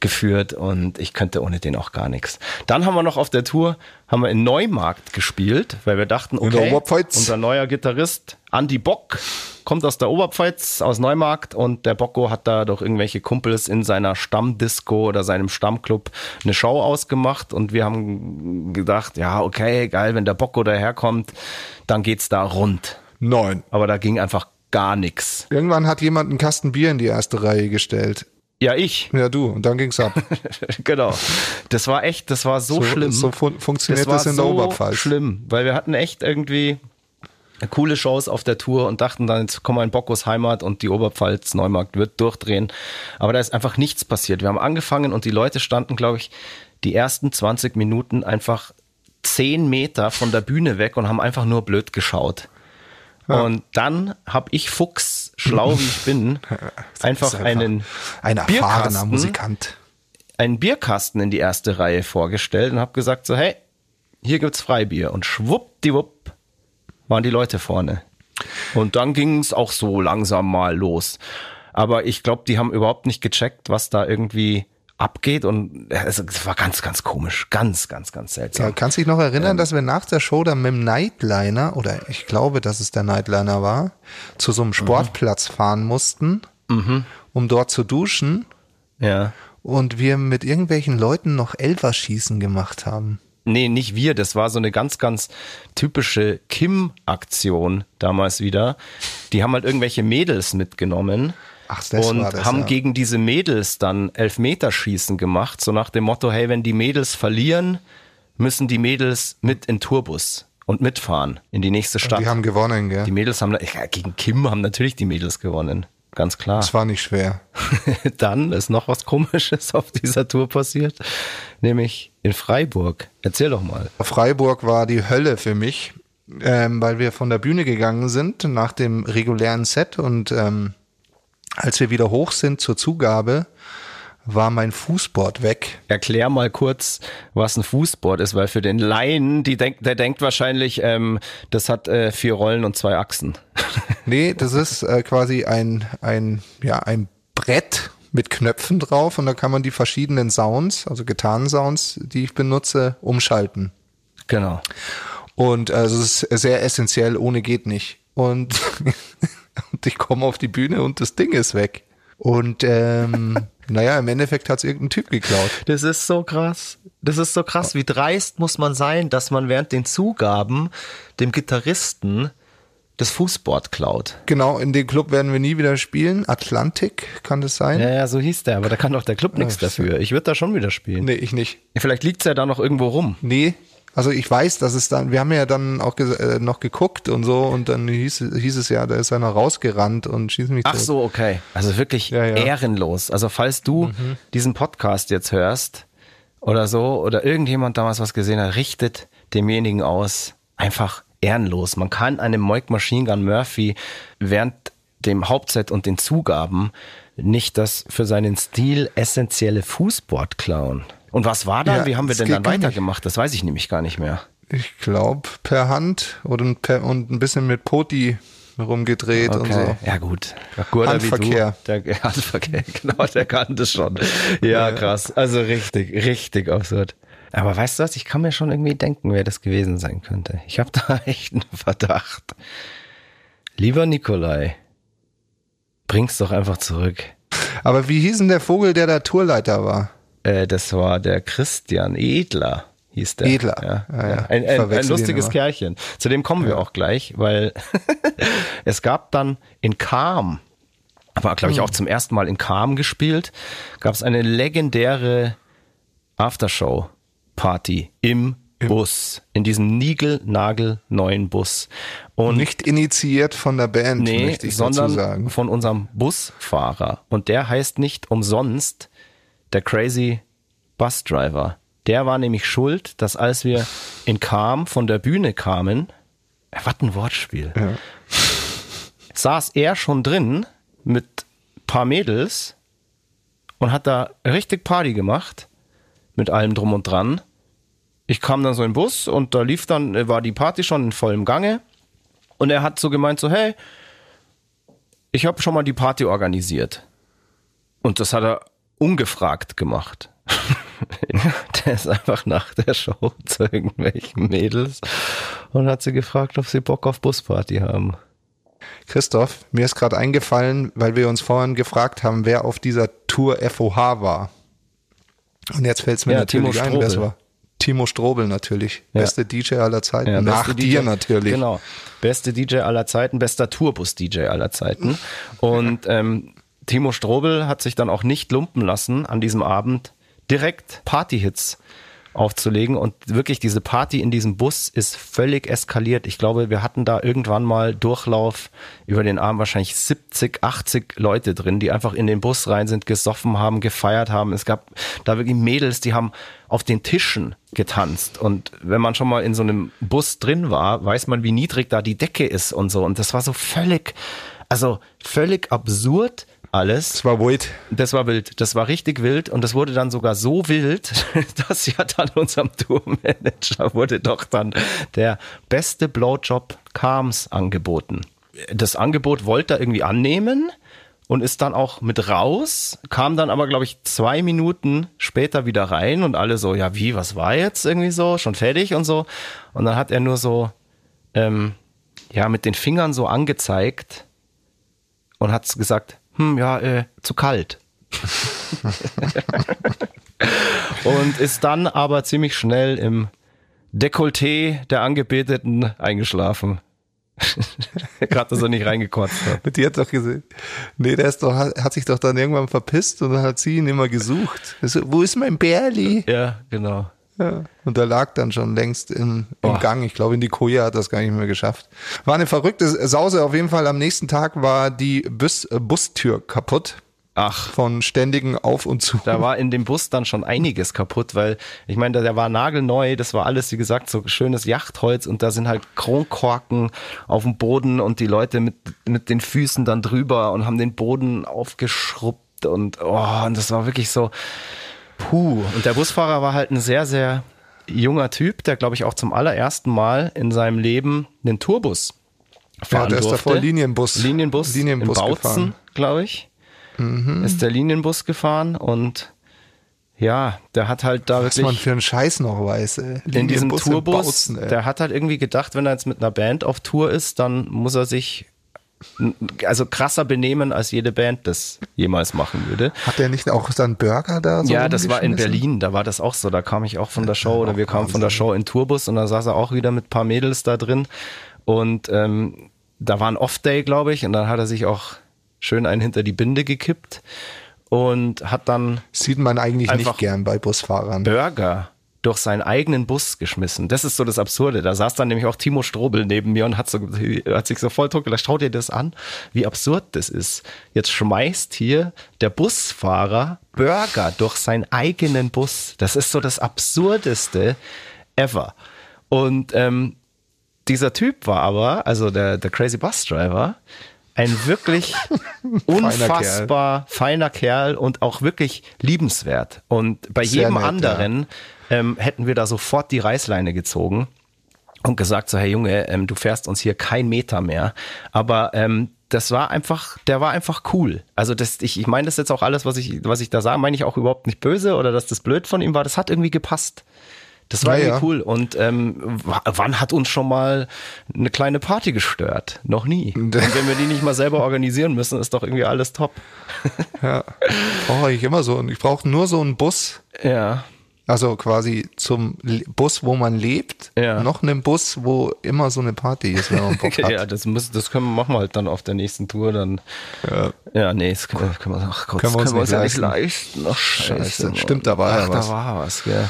geführt und ich könnte ohne den auch gar nichts. Dann haben wir noch auf der Tour, haben wir in Neumarkt gespielt, weil wir dachten, okay, unser neuer Gitarrist Andy Bock kommt aus der Oberpfalz, aus Neumarkt und der Bocco hat da doch irgendwelche Kumpels in seiner Stammdisco oder seinem Stammclub eine Show ausgemacht und wir haben gedacht, ja, okay, geil, wenn der Bocco daherkommt, dann geht's da rund. Neun. Aber da ging einfach gar nichts. Irgendwann hat jemand einen Kasten Bier in die erste Reihe gestellt. Ja, ich. Ja, du. Und dann ging's ab. genau. Das war echt, das war so, So, schlimm. so fun funktioniert war das in der so Oberpfalz. schlimm, weil wir hatten echt irgendwie coole Shows auf der Tour und dachten dann, jetzt kommen wir in Bockos Heimat und die Oberpfalz Neumarkt wird durchdrehen. Aber da ist einfach nichts passiert. Wir haben angefangen und die Leute standen, glaube ich, die ersten 20 Minuten einfach 10 Meter von der Bühne weg und haben einfach nur blöd geschaut. Und dann habe ich Fuchs, schlau wie ich bin, einfach einen ein erfahrener Musikant. einen Bierkasten in die erste Reihe vorgestellt und habe gesagt so, hey, hier gibt's Freibier. Und schwuppdiwupp waren die Leute vorne. Und dann ging's auch so langsam mal los. Aber ich glaube, die haben überhaupt nicht gecheckt, was da irgendwie abgeht. Und es, war ganz, ganz komisch. Ganz, ganz, ganz seltsam. Ja, kannst dich noch erinnern, dass wir nach der Show dann mit dem Nightliner, oder ich glaube, dass es der Nightliner war, zu so einem Sportplatz fahren mussten, um dort zu duschen Ja. und wir mit irgendwelchen Leuten noch Elferschießen gemacht haben. Nee, nicht wir. Das war so eine ganz, ganz typische Kim-Aktion damals wieder. Die haben halt irgendwelche Mädels mitgenommen. Ach, und das, haben ja. gegen diese Mädels dann Elfmeterschießen gemacht, so nach dem Motto, hey, wenn die Mädels verlieren, müssen die Mädels mit in Tourbus und mitfahren in die nächste Stadt. Die haben gewonnen, gell? Die Mädels haben, ja, gegen Kim haben natürlich die Mädels gewonnen. Ganz klar. Das war nicht schwer. Dann ist noch was Komisches auf dieser Tour passiert, nämlich in Freiburg. Erzähl doch mal. Freiburg war die Hölle für mich, ähm, weil wir von der Bühne gegangen sind nach dem regulären Set und ähm, als wir wieder hoch sind zur Zugabe, war mein Fußboard weg. Erklär mal kurz, was ein Fußboard ist, weil für den Laien, die denkt, der denkt wahrscheinlich, ähm, das hat äh, vier Rollen und zwei Achsen. Nee, das ist äh, quasi ein, ein, ja, ein Brett mit Knöpfen drauf und da kann man die verschiedenen Sounds, also Gitarrensounds, die ich benutze, umschalten. genau. Und also es ist sehr essentiell, ohne geht nicht. Und, und ich komme auf die Bühne und das Ding ist weg. Und ähm, naja, im Endeffekt hat es irgendein Typ geklaut. Das ist so krass. Das ist so krass. Wie dreist muss man sein, dass man während den Zugaben dem Gitarristen das Fußboard klaut. Genau, in dem Club werden wir nie wieder spielen. Atlantik, kann das sein? Ja, ja, so hieß der, aber da kann doch der Club nichts dafür. Ich würde da schon wieder spielen. Nee, ich nicht. Vielleicht liegt's ja da noch irgendwo rum. Nee, also ich weiß, dass es dann, wir haben ja dann auch äh, noch geguckt und so und dann hieß, hieß es ja, da ist einer rausgerannt und schießt mich Ach tot. so, okay. Also wirklich Ja, ja. ehrenlos. Also falls du diesen Podcast jetzt hörst oder so oder irgendjemand damals was gesehen hat, richtet demjenigen aus. Einfach ehrenlos. Man kann einem Moik Machine Gun Murphy während dem Hauptset und den Zugaben nicht das für seinen Stil essentielle Fußboard klauen. Und was war dann? Ja, Wie haben wir denn dann weitergemacht? Das weiß ich nämlich gar nicht mehr. Ich glaube per Hand oder per, und ein bisschen mit Poti rumgedreht und so. Ja gut. Gurder Handverkehr. Du. Der Handverkehr, genau, der kann das schon. Ja, krass. Also richtig, richtig absurd. Aber weißt du was, ich kann mir schon irgendwie denken, wer das gewesen sein könnte. Ich habe da echt einen Verdacht. Lieber Nikolai, bring's doch einfach zurück. Aber wie hieß denn der Vogel, der da Tourleiter war? Äh, das war der Christian Edler, hieß der. Edler. Ja, Ah, ja. ja. Ein, ein, ein lustiges. Kerlchen. Zu dem kommen wir auch gleich, weil es gab dann in Kam, aber glaube ich Hm. auch zum ersten Mal in Kam gespielt, gab es eine legendäre Aftershow-Party im Bus, in diesem niegelnagelneuen Bus. Und Nicht initiiert von der Band, Nee, möchte ich sondern von unserem Busfahrer. Und der heißt nicht umsonst der Crazy Bus Driver. Der war nämlich schuld, dass als wir in Kam von der Bühne kamen, äh, was ein Wortspiel, Ja. saß er schon drin mit paar Mädels und hat da richtig Party gemacht mit allem drum und dran. Ich kam dann so im Bus und da lief dann, äh, war die Party schon in vollem Gange. Und er hat so gemeint, so, hey, ich habe schon mal die Party organisiert. Und das hat er ungefragt gemacht. der ist einfach nach der Show zu irgendwelchen Mädels und hat sie gefragt, ob sie Bock auf Busparty haben. Christoph, mir ist gerade eingefallen, weil wir uns vorhin gefragt haben, wer auf dieser Tour FOH war. Und jetzt fällt es mir Ja, natürlich Timo ein, wer es war. Timo Strobel natürlich. Ja. Beste DJ aller Zeiten. Ja, Nach dir DJ, natürlich. Genau. Beste DJ aller Zeiten, bester Tourbus-DJ aller Zeiten. Und ähm, Timo Strobel hat sich dann auch nicht lumpen lassen, an diesem Abend direkt Partyhits aufzulegen. Und wirklich diese Party in diesem Bus ist völlig eskaliert. Ich glaube, wir hatten da irgendwann mal Durchlauf über den Abend wahrscheinlich 70, 80 Leute drin, die einfach in den Bus rein sind, gesoffen haben, gefeiert haben. Es gab da wirklich Mädels, die haben auf den Tischen getanzt. Und wenn man schon mal in so einem Bus drin war, weiß man, wie niedrig da die Decke ist und so. Und das war so völlig, also völlig absurd alles. Es war wild. Das war wild. Das war richtig wild und das wurde dann sogar so wild, dass ja dann unserem Tourmanager wurde doch dann der beste Blowjob Kams angeboten. Das Angebot wollte er irgendwie annehmen und ist dann auch mit raus, kam dann aber, glaube ich, zwei Minuten später wieder rein und alle so, ja wie, was war jetzt irgendwie so, schon fertig und so. Und dann hat er nur so, ähm, ja, mit den Fingern so angezeigt und hat gesagt, hm, ja, äh, zu kalt. und ist dann aber ziemlich schnell im Dekolleté der Angebeteten eingeschlafen. Gerade, dass er nicht reingekotzt hat. Die hat doch gesehen. Nee, der ist doch, hat, hat sich doch dann irgendwann verpisst und dann hat sie ihn immer gesucht. So, wo ist mein Bärli? Ja, genau. Ja. Und der lag dann schon längst im, im Oh. Gang. Ich glaube, in die Koje hat das gar nicht mehr geschafft. War eine verrückte Sause. Auf jeden Fall am nächsten Tag war die Bus, äh, Bustür kaputt. Ach, Von ständigen Auf und Zu. da war in dem Bus dann schon einiges kaputt, weil ich meine, der war nagelneu, das war alles, wie gesagt, so schönes Yachtholz und da sind halt Kronkorken auf dem Boden und die Leute mit, mit den Füßen dann drüber und haben den Boden aufgeschrubbt und, oh, und das war wirklich so, puh. Und der Busfahrer war halt ein sehr, sehr junger Typ, der, glaube ich, auch zum allerersten Mal in seinem Leben den Tourbus fahren Ja, der ist durfte. davor Linienbus. Linienbus, Linienbus in Bautzen. Mhm. glaube ich ist der Linienbus gefahren und ja, der hat halt da Was man wirklich für einen Scheiß noch weiß, ey. in diesem Linienbus in Tourbus, Bautzen, der hat halt irgendwie gedacht, wenn er jetzt mit einer Band auf Tour ist, dann muss er sich also krasser benehmen, als jede Band das jemals machen würde. Hat der nicht auch dann Burger da so ja, das war in? Berlin, da war das auch so. Da kam ich auch von der Show oder wir kamen von der Show in Tourbus und da saß er auch wieder mit ein paar Mädels da drin. Und ähm, da war ein Off-Day, glaube ich, und dann hat er sich auch schön einen hinter die Binde gekippt und hat dann Sieht man eigentlich nicht gern bei Busfahrern. Burger durch seinen eigenen Bus geschmissen. Das ist so das Absurde. Da saß dann nämlich auch Timo Strobel neben mir und hat, so, hat sich so voll totgelacht. Schau dir das an, wie absurd das ist. Jetzt schmeißt hier der Busfahrer Burger durch seinen eigenen Bus. Das ist so das Absurdeste ever. Und ähm, dieser Typ war aber, also der, der Crazy Bus Driver, ein wirklich unfassbar feiner Kerl. und auch wirklich liebenswert. Und bei Sehr jedem nett, anderen ähm, hätten wir da sofort die Reißleine gezogen und gesagt so, hey Junge, ähm, du fährst uns hier kein Meter mehr. Aber ähm, das war einfach, der war einfach cool. Also das, ich, ich meine das jetzt auch alles, was ich, was ich da sage, meine ich auch überhaupt nicht böse oder dass das blöd von ihm war. Das hat irgendwie gepasst. Das war Ja, irgendwie cool. Und ähm, wann hat uns schon mal eine kleine Party gestört? Noch nie. Und wenn wir die nicht mal selber organisieren müssen, ist doch irgendwie alles top. Ja. Brauche ich immer so. Und ich brauche nur so einen Bus, Ja. Also quasi zum Bus, wo man lebt, Ja. noch einen Bus, wo immer so eine Party ist, wenn man Bock hat. Ja, das, muss, das können wir machen wir halt dann auf der nächsten Tour. Dann. Ja, nee, das können wir, können wir, ach Gott, Können wir das uns können wir uns ja nicht leisten. Ach, scheiße. Scheiße. Stimmt, da war ja ach, was. Da war was, gell.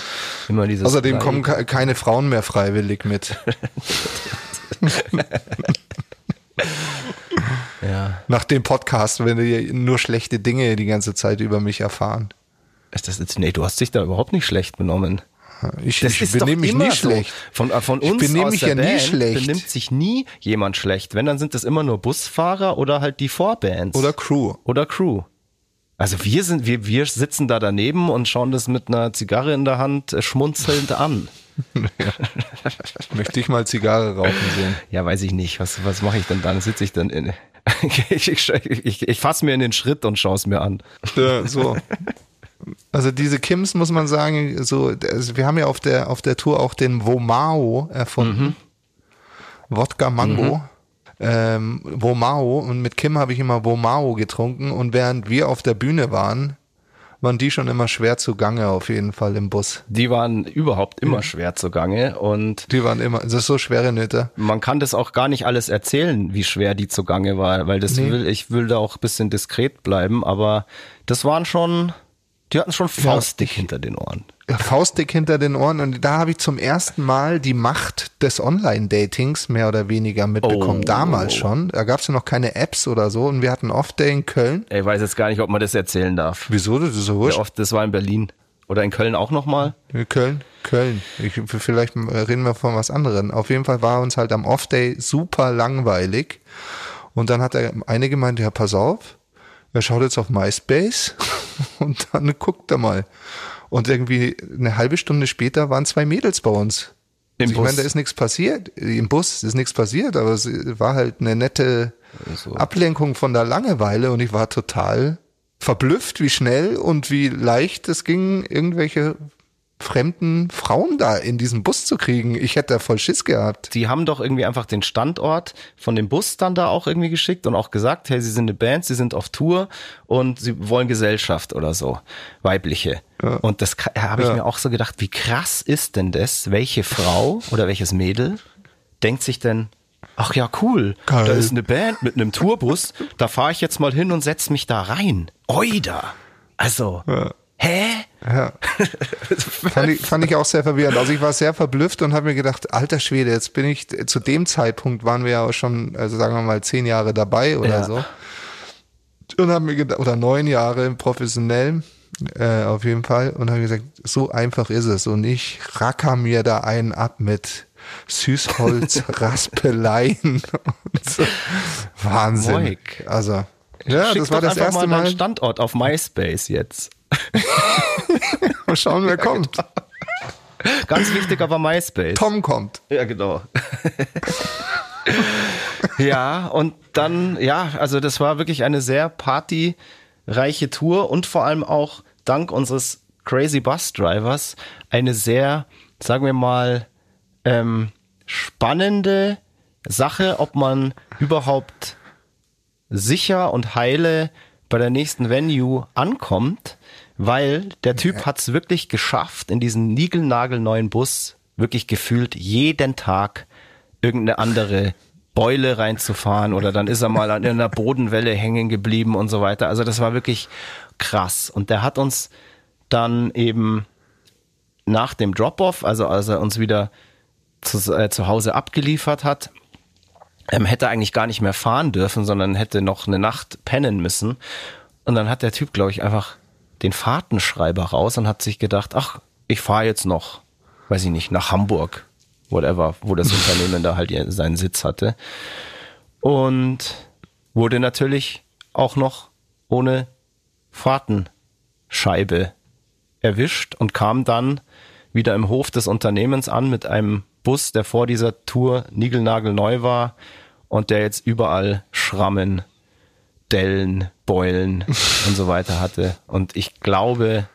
Immer dieses Außerdem Blei- kommen ke- keine Frauen mehr freiwillig mit. Ja. Nach dem Podcast, wenn die nur schlechte Dinge die ganze Zeit über mich erfahren. Ist das jetzt, nee, du hast dich da überhaupt nicht schlecht benommen. Ich, Das ich benehme mich nie so. schlecht. Von, äh, von Ich uns benehme aus mich ja nie Band schlecht. benimmt sich nie jemand schlecht. Wenn, dann sind das immer nur Busfahrer oder halt die Vorbands. Oder Crew. Oder Crew. Also wir sind, wir, wir sitzen da daneben und schauen das mit einer Zigarre in der Hand äh, schmunzelnd an. Möchte ich mal Zigarre rauchen sehen. Ja, weiß ich nicht. Was, was mache ich denn dann? Sitze ich dann in. ich ich, ich, ich fasse mir in den Schritt und schaue es mir an. Ja, so. Also diese Kims muss man sagen, so, also wir haben ja auf der auf der Tour auch den Womao erfunden. Wodka Mango. Ähm, Womao und mit Kim habe ich immer Womao getrunken und während wir auf der Bühne waren, waren die schon immer schwer zugange auf jeden Fall im Bus. Die waren überhaupt immer schwer zugange und Die waren immer, das ist so schwere Nöte. man kann das auch gar nicht alles erzählen, wie schwer die zugange war, weil das Nee. will, ich will da auch ein bisschen diskret bleiben, aber das waren schon, die hatten schon faustdick hinter den Ohren. Faustdick hinter den Ohren und da habe ich zum ersten Mal die Macht des Online-Datings mehr oder weniger mitbekommen. Oh. Damals schon. Da gab es ja noch keine Apps oder so und wir hatten Off-Day in Köln. Ich weiß jetzt gar nicht, ob man das erzählen darf. Wieso? Das ist so Ja, wurscht. oft, das war in Berlin. Oder in Köln auch nochmal. Köln, Köln. Ich, vielleicht reden wir von was anderem. Auf jeden Fall war uns halt am Off-Day super langweilig. Und dann hat der eine gemeint, ja, pass auf, er schaut jetzt auf MySpace und dann guckt er mal. Und irgendwie eine halbe Stunde später waren zwei Mädels bei uns. Im also ich Bus. meine, da ist nichts passiert. Im Bus ist nichts passiert, aber es war halt eine nette Ablenkung von der Langeweile und ich war total verblüfft, wie schnell und wie leicht es ging, irgendwelche fremden Frauen da in diesen Bus zu kriegen. Ich hätte da voll Schiss gehabt. Die haben doch irgendwie einfach den Standort von dem Bus dann da auch irgendwie geschickt und auch gesagt, hey, sie sind eine Band, sie sind auf Tour und sie wollen Gesellschaft oder so, weibliche. Und das habe ich Ja. mir auch so gedacht, wie krass ist denn das? Welche Frau oder welches Mädel denkt sich denn, ach ja, cool, Geil. da ist eine Band mit einem Tourbus, da fahre ich jetzt mal hin und setz mich da rein. Oida! Also, hä? Ja. fand, ich, fand ich auch sehr verwirrend. Also ich war sehr verblüfft und habe mir gedacht, alter Schwede, jetzt bin ich, zu dem Zeitpunkt waren wir ja auch schon, also sagen wir mal, zehn Jahre dabei oder Ja. so. Und habe mir gedacht, oder neun Jahre professionell, äh, auf jeden Fall. Und habe gesagt, so einfach ist es. Und ich racker mir da einen ab mit Süßholz, Raspeleien und so. Wahnsinn. Moik. Also, ja, Schick das war das erste mal Mal. Standort auf MySpace jetzt. Mal schauen, wer kommt. Ganz wichtig aber MySpace. Tom kommt. Ja, genau. ja, und dann, ja, also das war wirklich eine sehr partyreiche Tour und vor allem auch dank unseres Crazy Bus Drivers eine sehr, sagen wir mal, ähm, spannende Sache, ob man überhaupt sicher und heile bei der nächsten Venue ankommt, weil der Typ hat's wirklich geschafft, in diesen niegelnagelneuen Bus wirklich gefühlt jeden Tag irgendeine andere Beule reinzufahren oder dann ist er mal an einer Bodenwelle hängen geblieben und so weiter. Also das war wirklich krass. Und der hat uns dann eben nach dem Drop-off, also als er uns wieder zu, äh, zu Hause abgeliefert hat, ähm, hätte eigentlich gar nicht mehr fahren dürfen, sondern hätte noch eine Nacht pennen müssen. Und dann hat der Typ, glaube ich, einfach den Fahrtenschreiber raus und hat sich gedacht, ach, ich fahre jetzt noch, weiß ich nicht, nach Hamburg, whatever, wo das Unternehmen da halt seinen Sitz hatte. Und wurde natürlich auch noch ohne Fahrtenscheibe erwischt und kam dann wieder im Hof des Unternehmens an mit einem Bus, der vor dieser Tour niegelnagelneu war und der jetzt überall Schrammen, Dellen, Beulen und so weiter hatte. Und ich glaube,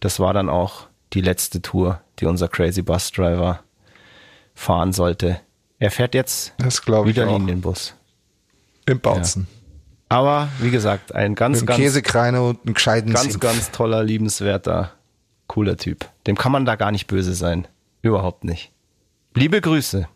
das war dann auch die letzte Tour, die unser Crazy Bus Driver fahren sollte. Er fährt jetzt Das glaube ich wieder auch. Linienbus. Im Bautzen. Aber wie gesagt, ein ganz, ganz, Käsekreine und einem gescheiten ganz, Senf. ganz toller, liebenswerter, cooler Typ. Dem kann man da gar nicht böse sein. Überhaupt nicht. Liebe Grüße.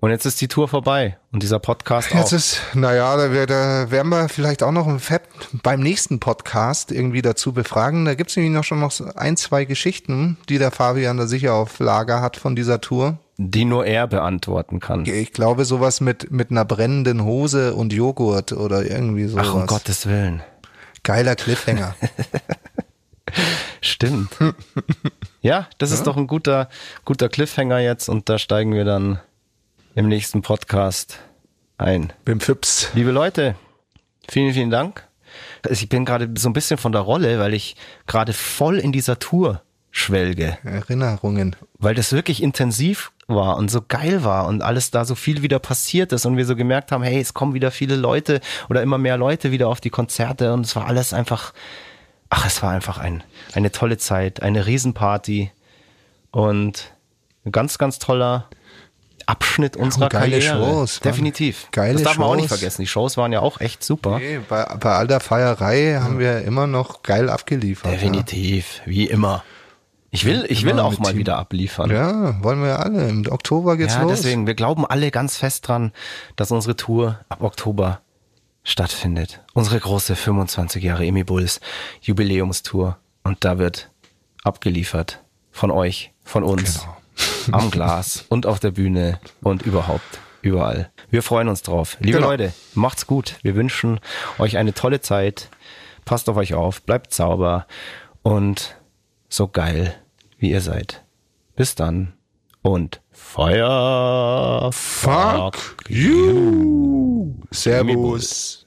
Und jetzt ist die Tour vorbei und dieser Podcast Jetzt auch. ist, naja, da, werden wir vielleicht auch noch im Fett beim nächsten Podcast irgendwie dazu befragen. Da gibt's nämlich noch schon noch ein, zwei Geschichten, die der Fabian da sicher auf Lager hat von dieser Tour. die nur er beantworten kann. Ich glaube, sowas mit, mit einer brennenden Hose und Joghurt oder irgendwie sowas. Ach, um Gottes Willen. Geiler Cliffhanger. Stimmt. ja, das ist doch ein guter, guter Cliffhanger jetzt und da steigen wir dann im nächsten Podcast ein. Bim Fips. Liebe Leute, vielen, vielen Dank. Also Ich bin gerade so ein bisschen von der Rolle, weil ich gerade voll in dieser Tour schwelge, Erinnerungen. weil das wirklich intensiv war und so geil war und alles da so viel wieder passiert ist und wir so gemerkt haben, hey, es kommen wieder viele Leute oder immer mehr Leute wieder auf die Konzerte und es war alles einfach, ach, es war einfach ein, eine tolle Zeit, eine Riesenparty und ein ganz, ganz toller Abschnitt unserer geile Karriere. Shows. Definitiv. Geile das darf man auch nicht vergessen. Die Shows waren ja auch echt super. Nee, bei, bei all der Feierei haben wir immer noch geil abgeliefert. Definitiv, wie immer. Ich will, ich will Immer auch mal Team. wieder abliefern. Ja. ja, wollen wir alle. Im Oktober geht's Ja, los. deswegen, wir glauben alle ganz fest dran, dass unsere Tour ab Oktober stattfindet. Unsere große 25 Jahre Emi Bulls Jubiläumstour. Und da wird abgeliefert von euch, von uns, Genau. am Glas und auf der Bühne und überhaupt, überall. Wir freuen uns drauf. Liebe Genau. Leute, macht's gut. Wir wünschen euch eine tolle Zeit. Passt auf euch auf, bleibt sauber und so geil, wie ihr seid. Bis dann und Feuer. Fuck you. Servus.